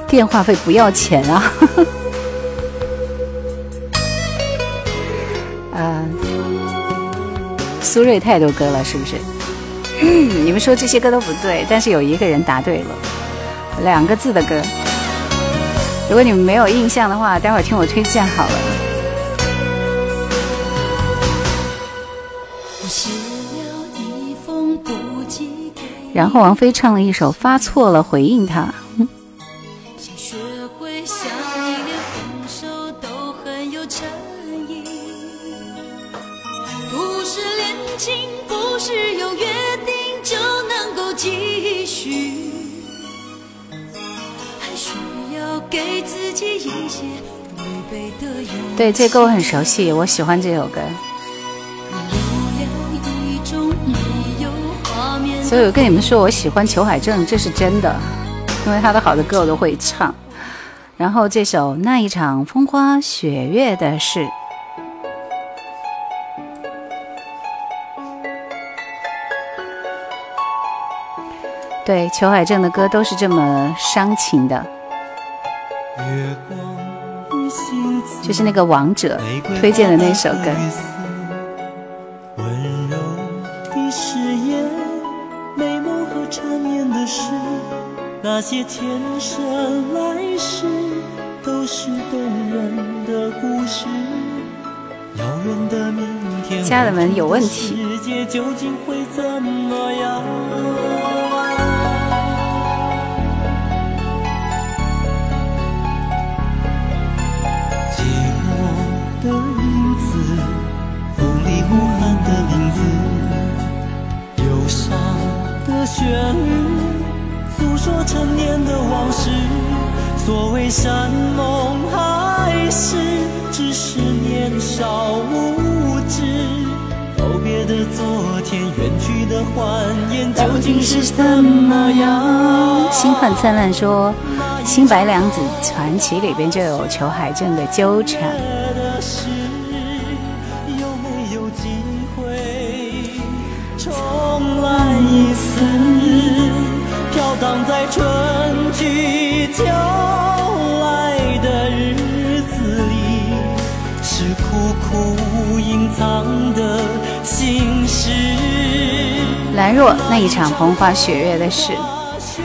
<laughs> 电话费不要钱啊。啊，<laughs> 苏芮太多歌了，是不是？<clears throat> 你们说这些歌都不对，但是有一个人答对了，两个字的歌。如果你们没有印象的话，待会儿听我推荐好了。然后王菲唱了一首《发错了》，回应他。谁学会想你，连分手都很有诚意。不是恋情，不是有约定就能够继续，还需要给自己一些违背的勇气。对，这歌我很熟悉，我喜欢这首歌。所以我跟你们说，我喜欢裘海正，这是真的，因为他的好的歌我都会唱。然后这首《那一场风花雪月的事》，对，裘海正的歌都是这么伤情的，就是那个王者推荐的那首歌。那些前生来世都是动人的故事。遥远的明天，家人们有问题世界究竟会怎么样？寂寞的影子，风里呼喊的名字，忧伤的旋律，诉说陈年的往事。所谓山盟海誓，只是年少无知。告别的昨天，远去的欢颜，究竟是怎么样？星汉灿烂说，《新白娘子传奇》里边就有裘海正的纠缠。的事，有没有机会重来一次？春去秋来的日子里，是苦苦隐藏的心事。兰若那一场风花雪月的事，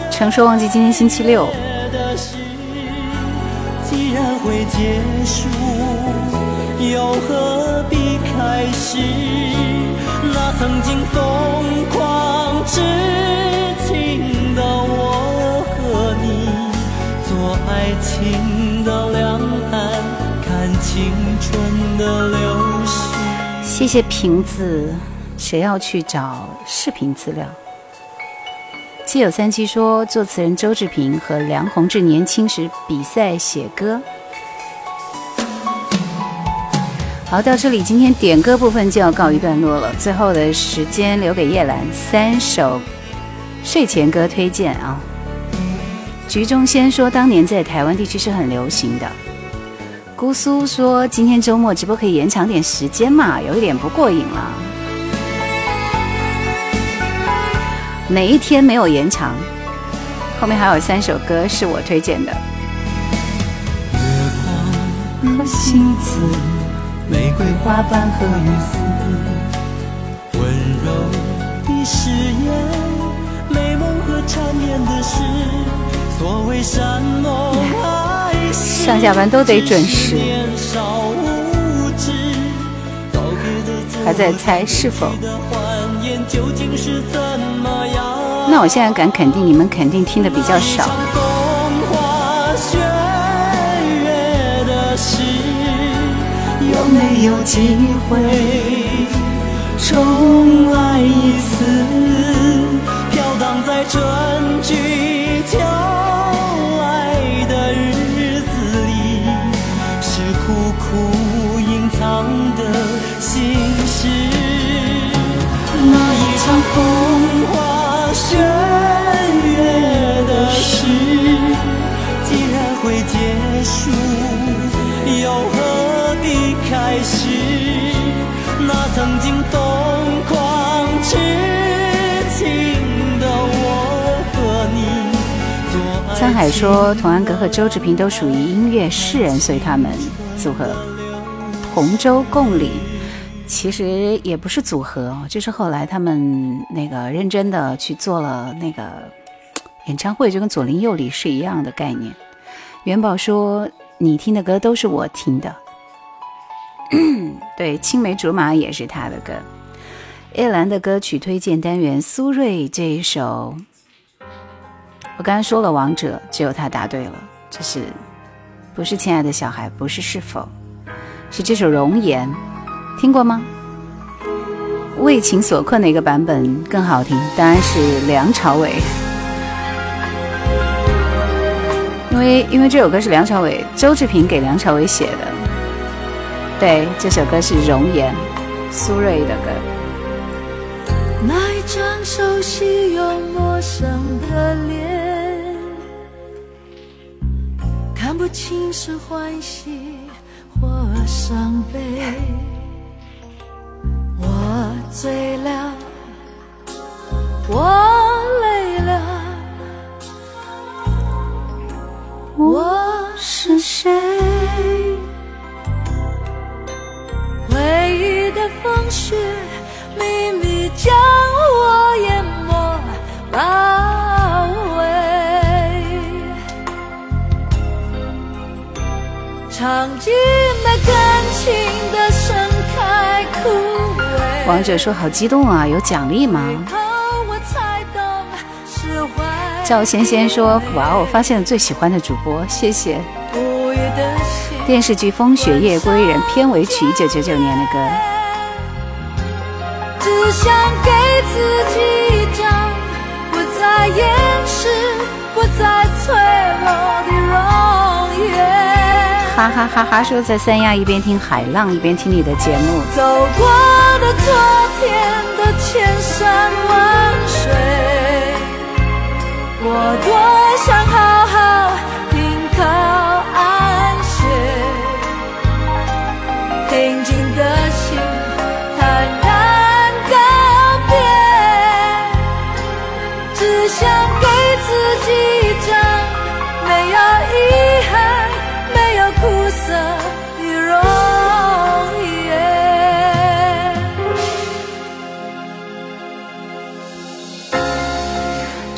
曾说忘记今天星期六，的事，既然会结束，又何必开始？那曾经疯狂爱情到两岸，看青春的流逝。谢谢。瓶子，谁要去找视频资料？既有三七说，作词人周志平和梁宏志年轻时比赛写歌。好，到这里，今天点歌部分就要告一段落了。最后的时间留给叶兰三首睡前歌推荐啊。局中先说，当年在台湾地区是很流行的。姑苏说，今天周末直播可以延长点时间嘛，有一点不过瘾了。哪一天没有延长？后面还有三首歌是我推荐的。月光和星子，玫瑰花瓣和雨丝，温柔的誓言，美梦和缠绵的诗。上下班都得准时还在猜是否？那我现在敢肯定，你们肯定听的比较少。有没有机会重来一次？飘荡在春去秋来的日子里，是苦苦隐藏的心事。那一场风花雪月的事，既然会结束，海说，童安格和周志平都属于音乐诗人，所以他们组合同舟共里。其实也不是组合，就是后来他们那个认真的去做了那个演唱会，就跟左邻右里是一样的概念。元宝说：“你听的歌都是我听的。<clears throat> ”对，青梅竹马也是他的歌。叶兰的歌曲推荐单元，苏芮这一首，我刚才说了王者，只有他答对了，这是不是亲爱的小孩？不是是否？是这首《容颜》，听过吗？为情所困的一个版本更好听，当然是梁朝伟，因为因为这首歌是梁朝伟、周志平给梁朝伟写的。对，这首歌是《容颜》，苏芮的歌。张熟悉又陌生的脸，看不清是欢喜或伤悲。我醉了，我累了，我是谁？回忆的风雪，秘密将我淹没包围，尝尽了感情的盛开枯萎。王者说好激动啊，有奖励吗？赵仙仙说哇哦，发现了最喜欢的主播，谢谢。电视剧《风雪夜归人》片尾曲，一九九九年的歌。只想给自己一张不再掩饰、不再脆弱的容颜。哈哈哈哈！说在三亚一边听海浪一边听你的节目，走过的昨天的千山万水，我多想好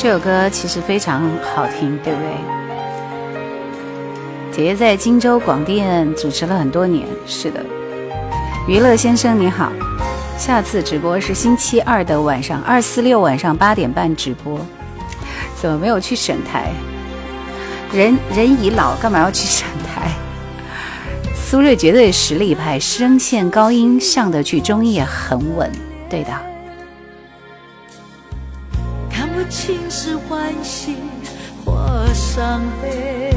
这首歌其实非常好听，对不对？姐姐在荆州广电主持了很多年，是的。娱乐先生你好，下次直播是星期二的晚上，二四六晚上八点半直播。怎么没有去省台？人人已老，干嘛要去省台？苏芮绝对实力派，声线高音上得去，中音也很稳，对的。是欢喜或伤悲。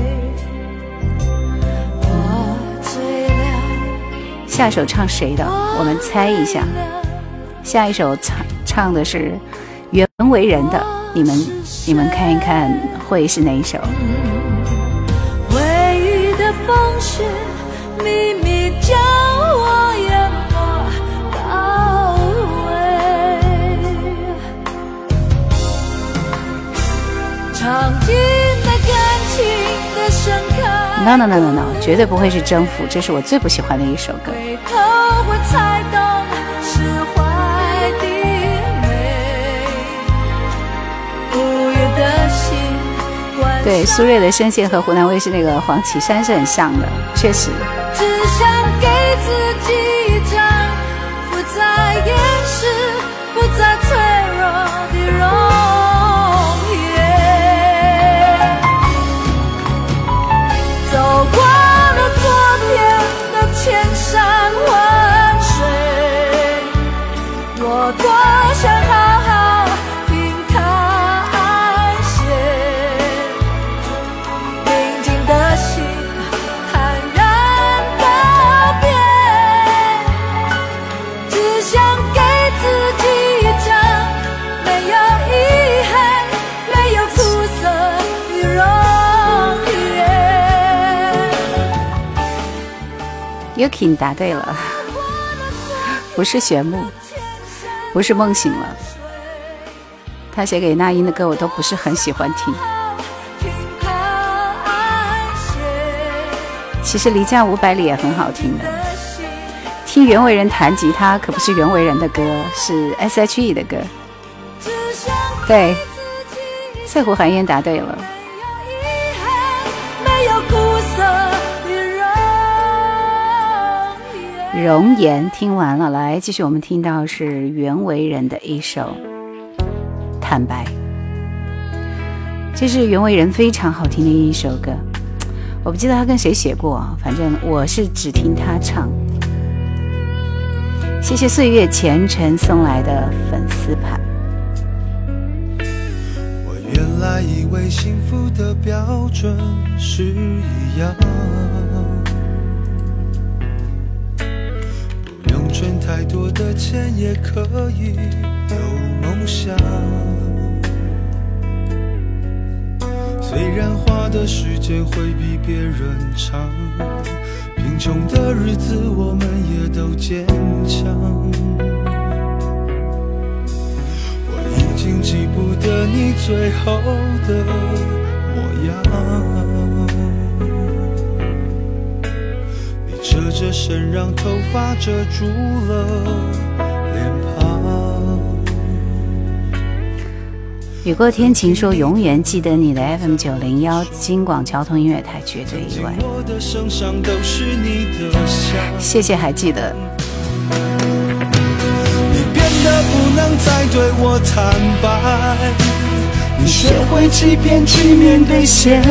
我醉了，下一首唱谁的？我们猜一下。下一首唱唱的是袁惟仁的，你们你们看一看会是哪一首？的风雪，秘密将我曾经的感情的深刻。No no no no no，绝对不会是征服，这是我最不喜欢的一首歌。对苏芮的声线和湖南卫视那个黄绮珊是很像的，确实。只想给自己千山 Yuki，你答对了，<laughs> 不是玄木，不是梦醒了。他写给那英的歌我都不是很喜欢听。其实离家五百里也很好听的。听袁惟仁弹吉他可不是袁惟仁的歌，是 S.H.E 的歌。对，翠湖寒烟答对了。容颜。听完了，来继续我们听到是袁惟仁的一首《坦白》，这是袁惟仁非常好听的一首歌。我不记得他跟谁写过，反正我是只听他唱。谢谢岁月前尘送来的粉丝牌。我原来以为幸福的标准是一样，再多的钱也可以有梦想。虽然花的时间会比别人长，贫穷的日子我们也都坚强。我已经记不得你最后的模样。侧着身，让头发遮住了脸庞。雨过天晴说永远记得你的 FM 九零幺京广交通音乐台绝对意外。我的身上都是你的香。谢谢，还记得。你变得不能再对我坦白，你学会欺骗去面对现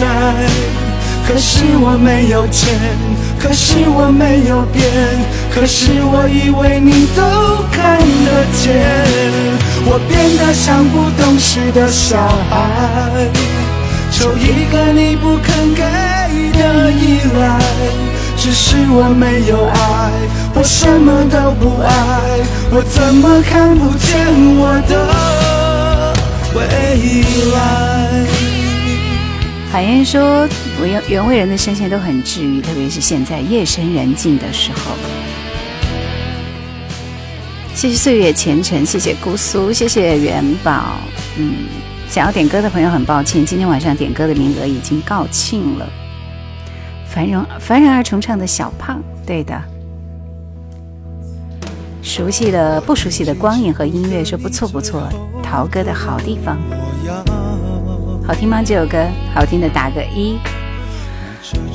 在。可是我没有钱，可是我没有变，可是我以为你都看得见。我变得像不懂事的小孩，求一个你不肯给的依赖。只是我没有爱，我什么都不爱，我怎么看不见我的未来？海燕说，我原原味人的声线都很治愈，特别是现在夜深人静的时候。谢谢岁月前尘，谢谢姑苏，谢谢元宝。嗯，想要点歌的朋友很抱歉，今天晚上点歌的名额已经告罄了。繁荣繁荣而重唱的小胖，对的。熟悉的不熟悉的光影和音乐说不错不错，陶哥的好地方。好听吗？这首歌好听的打个一。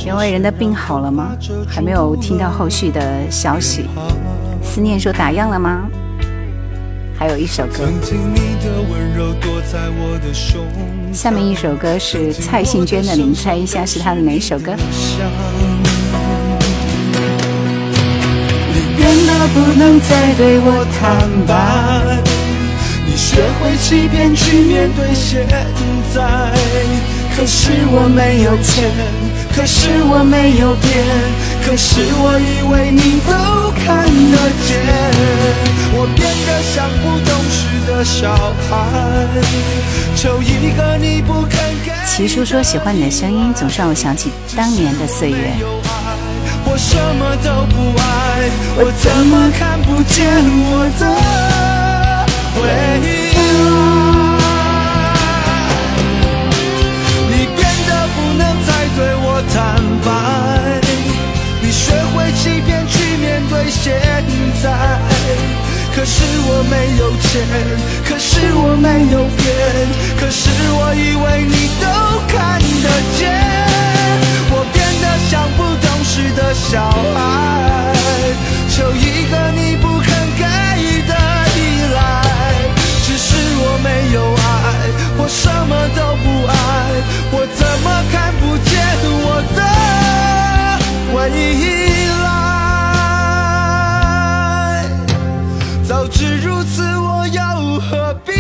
袁惟仁的病好了吗？还没有听到后续的消息。思念说打烊了吗？还有一首歌，曾经你的温柔躲在我的胸下面一首歌是蔡幸娟的，你们猜一下是她的哪一首歌？你变得不能再对我坦白，你学会欺骗去面对现在。可是我没有钱，可是我没有变，可是我以为你都看得见。我变得像不懂事的小孩，求一个你不肯给。齐叔说喜欢你的声音，总是让我想起当年的岁月。我什么都不爱，我怎么看不见我的回来，你变得不能再对我坦白，你学会欺骗去面对现在。可是我没有钱，可是我没有变，可是我以为你都看得见。我变得像不懂事的小孩，求一个你不。我什么都不爱，我怎么看不见我的未来？早知如此，我又何必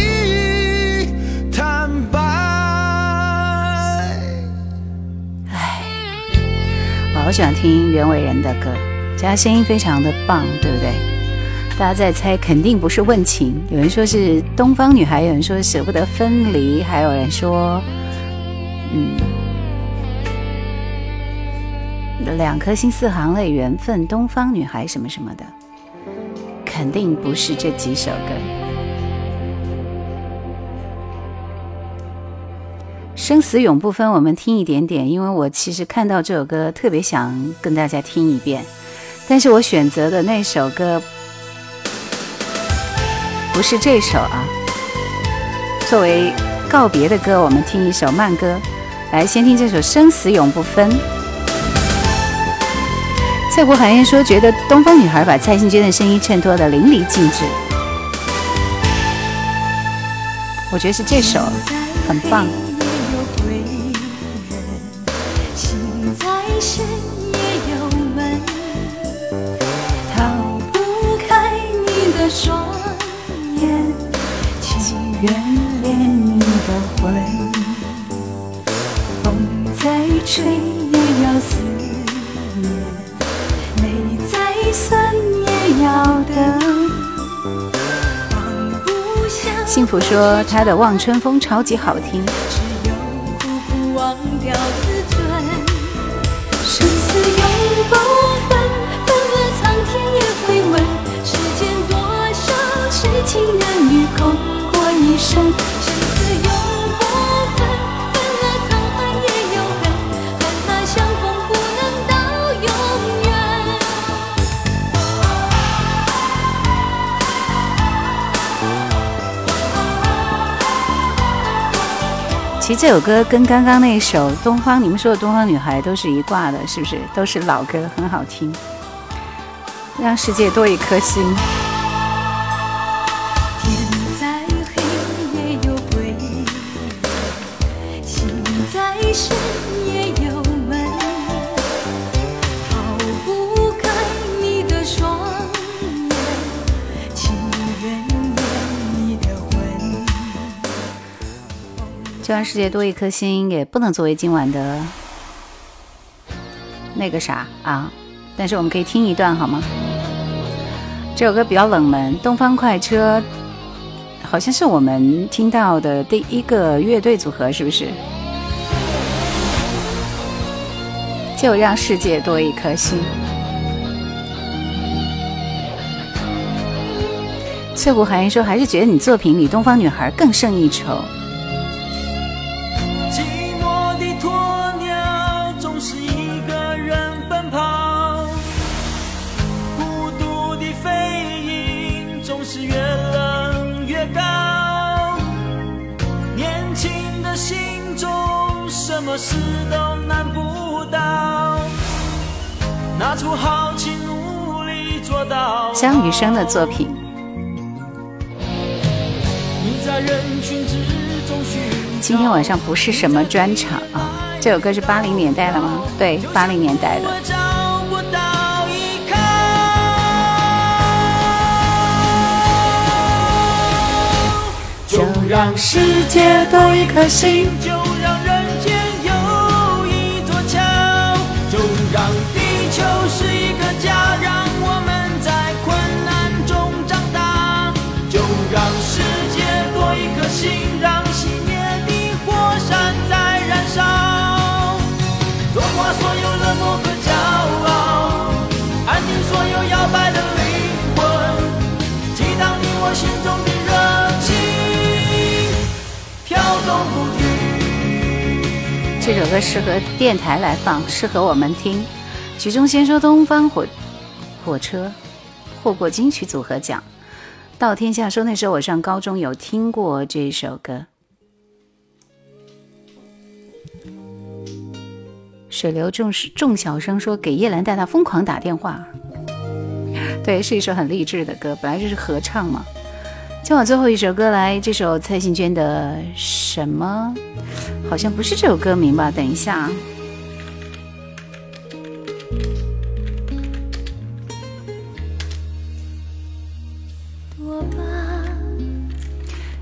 坦白？我好喜欢听袁伟仁的歌，他声音非常的棒，对不对？大家在猜，肯定不是问情。有人说是东方女孩，有人说舍不得分离，还有人说，嗯，两颗心四行泪缘分，东方女孩什么什么的，肯定不是这几首歌。生死永不分，我们听一点点，因为我其实看到这首歌，特别想跟大家听一遍，但是我选择的那首歌不是这首啊。作为告别的歌，我们听一首慢歌，来先听这首《生死永不分》。蔡国寒烟说，觉得东方女孩把蔡幸娟的声音衬托得淋漓尽致，我觉得是这首很棒。魂。风再吹也要思念，泪再酸也要等。幸福说他的《望春风》超级好听，只有苦苦忘掉自尊，生死永不分，分了苍天也会问，世间多少痴情男女空过一生，其实这首歌跟刚刚那首《东方》，你们说的《东方女孩》都是一挂的，是不是？都是老歌，很好听。让世界多一颗心。让世界多一颗心，也不能作为今晚的那个啥啊。但是我们可以听一段好吗？这首歌比较冷门，《东方快车》好像是我们听到的第一个乐队组合，是不是？就让世界多一颗心。翠湖寒烟说，还是觉得你作品里东方女孩更胜一筹。什么事都难不倒，拿出努力做到。张雨生的作品，你在人群之中寻今天晚上不是什么专场啊，这首歌是八零年代的吗？对，八零年代的。我找不到依靠，就让世界多一颗心，漠和骄傲，安静所有摇摆的灵魂，激荡你我心中的热情，这首歌适合电台来放，适合我们听。曲中先说东方火火车获过金曲组合奖，到天下说那时候我上高中有听过这首歌。水流众众小生说给叶兰带他疯狂打电话，<laughs> 对，是一首很励志的歌，本来就是合唱嘛。今晚最后一首歌来，这首蔡幸娟的什么？好像不是这首歌名吧？等一下，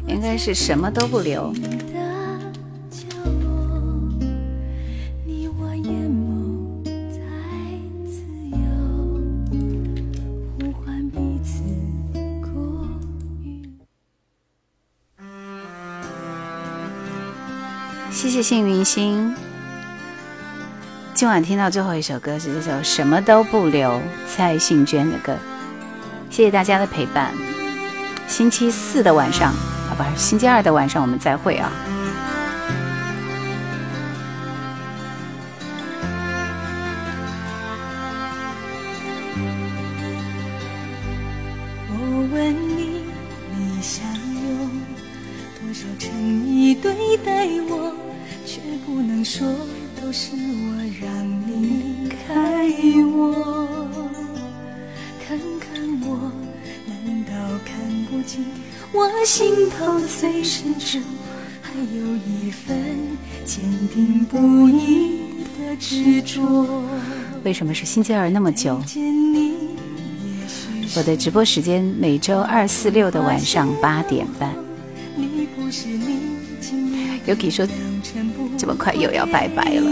应该是什么都不留。谢谢幸运星。今晚听到最后一首歌是这首《什么都不留》，蔡幸娟的歌。谢谢大家的陪伴。星期四的晚上啊，不是星期二的晚上，我们再会啊。我问你，你想用多少诚意对待我，却不能说都是我让你离开我。看看我，难道看不见我心头最深处还有一份坚定不移的执着？为什么是星期二那么久？我的直播时间每周二、四、六的晚上八点半。你不是你，今夜 Yuki 说这么快又要拜拜了，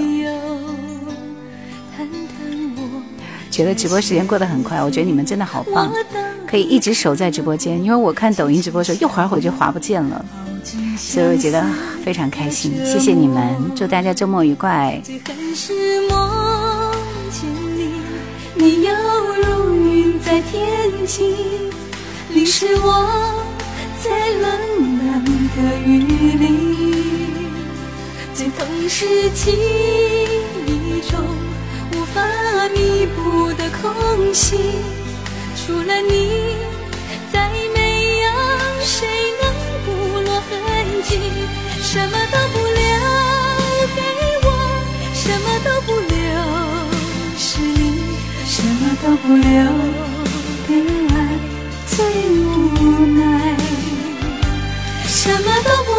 谈谈我觉得直播时间过得很快。我觉得你们真的好棒，可以一直守在直播间，因为我看抖音直播的时候，一会儿会儿就划不见了，所以我觉得非常开心。谢谢你们，祝大家周末愉快。最恨是梦见你，你要如云在天际，淋湿我在冷冷的雨里。最痛是记忆中无法弥补的空隙，除了你，再没有谁能不落痕迹。什么都不留给我，什么都不留，是你，什么都不留的爱最无奈。什么都不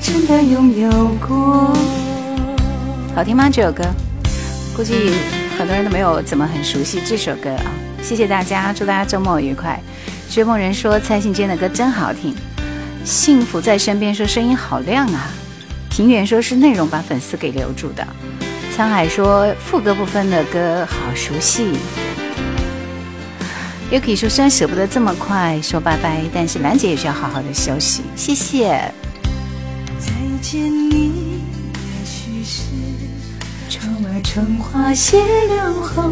真的拥有过。好听吗？这首歌，估计很多人都没有怎么很熟悉这首歌啊。谢谢大家，祝大家周末愉快。追梦人说蔡幸娟的歌真好听，幸福在身边说声音好亮啊。平原说是内容把粉丝给留住的。沧海说副歌部分的歌好熟悉。Yuki 说虽然舍不得这么快说拜拜，但是兰姐也需要好好的休息。谢谢。见你，也许是窗外春花谢了后，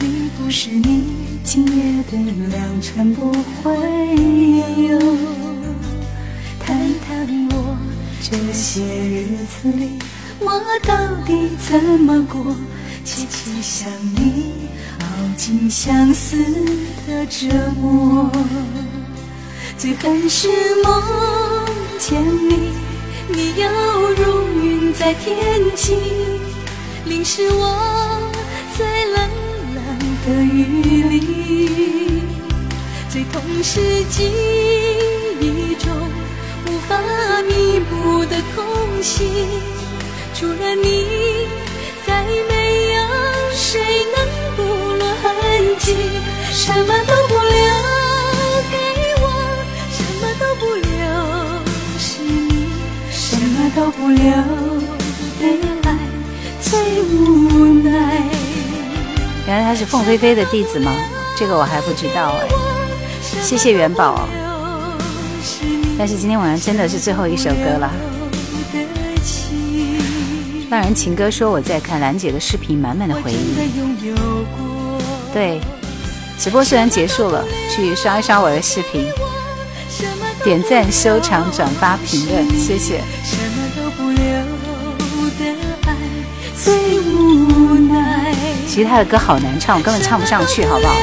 你不是你，今夜的良辰不会有。谈谈我这些日子里，我到底怎么过？凄凄想你，熬尽相思的折磨。最恨是梦见你，你要如云在天际，淋湿我在冷冷的雨里。最痛是记忆中无法弥补的空隙，除了你，再没有谁能不落痕迹。什么都不留什么都不了的爱最无奈。原来他是凤飞飞的弟子吗？这个我还不知道哎。谢谢元宝，但是今天晚上真的是最后一首歌了。浪人情歌说我在看兰姐的视频，满满的回忆。对，直播虽然结束了，去刷一刷我的视频。点赞、收藏、转发、评论，谢谢。最无奈。其实他的歌好难唱，我根本唱不上去，好不好？留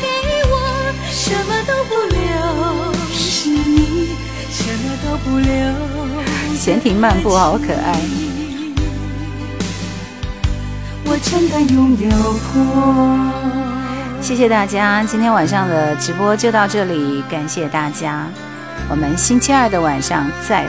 给我什么都不留，是你什么都不留。闲庭漫步好可爱。我真的拥有过。谢谢大家，今天晚上的直播就到这里，感谢大家，我们星期二的晚上再。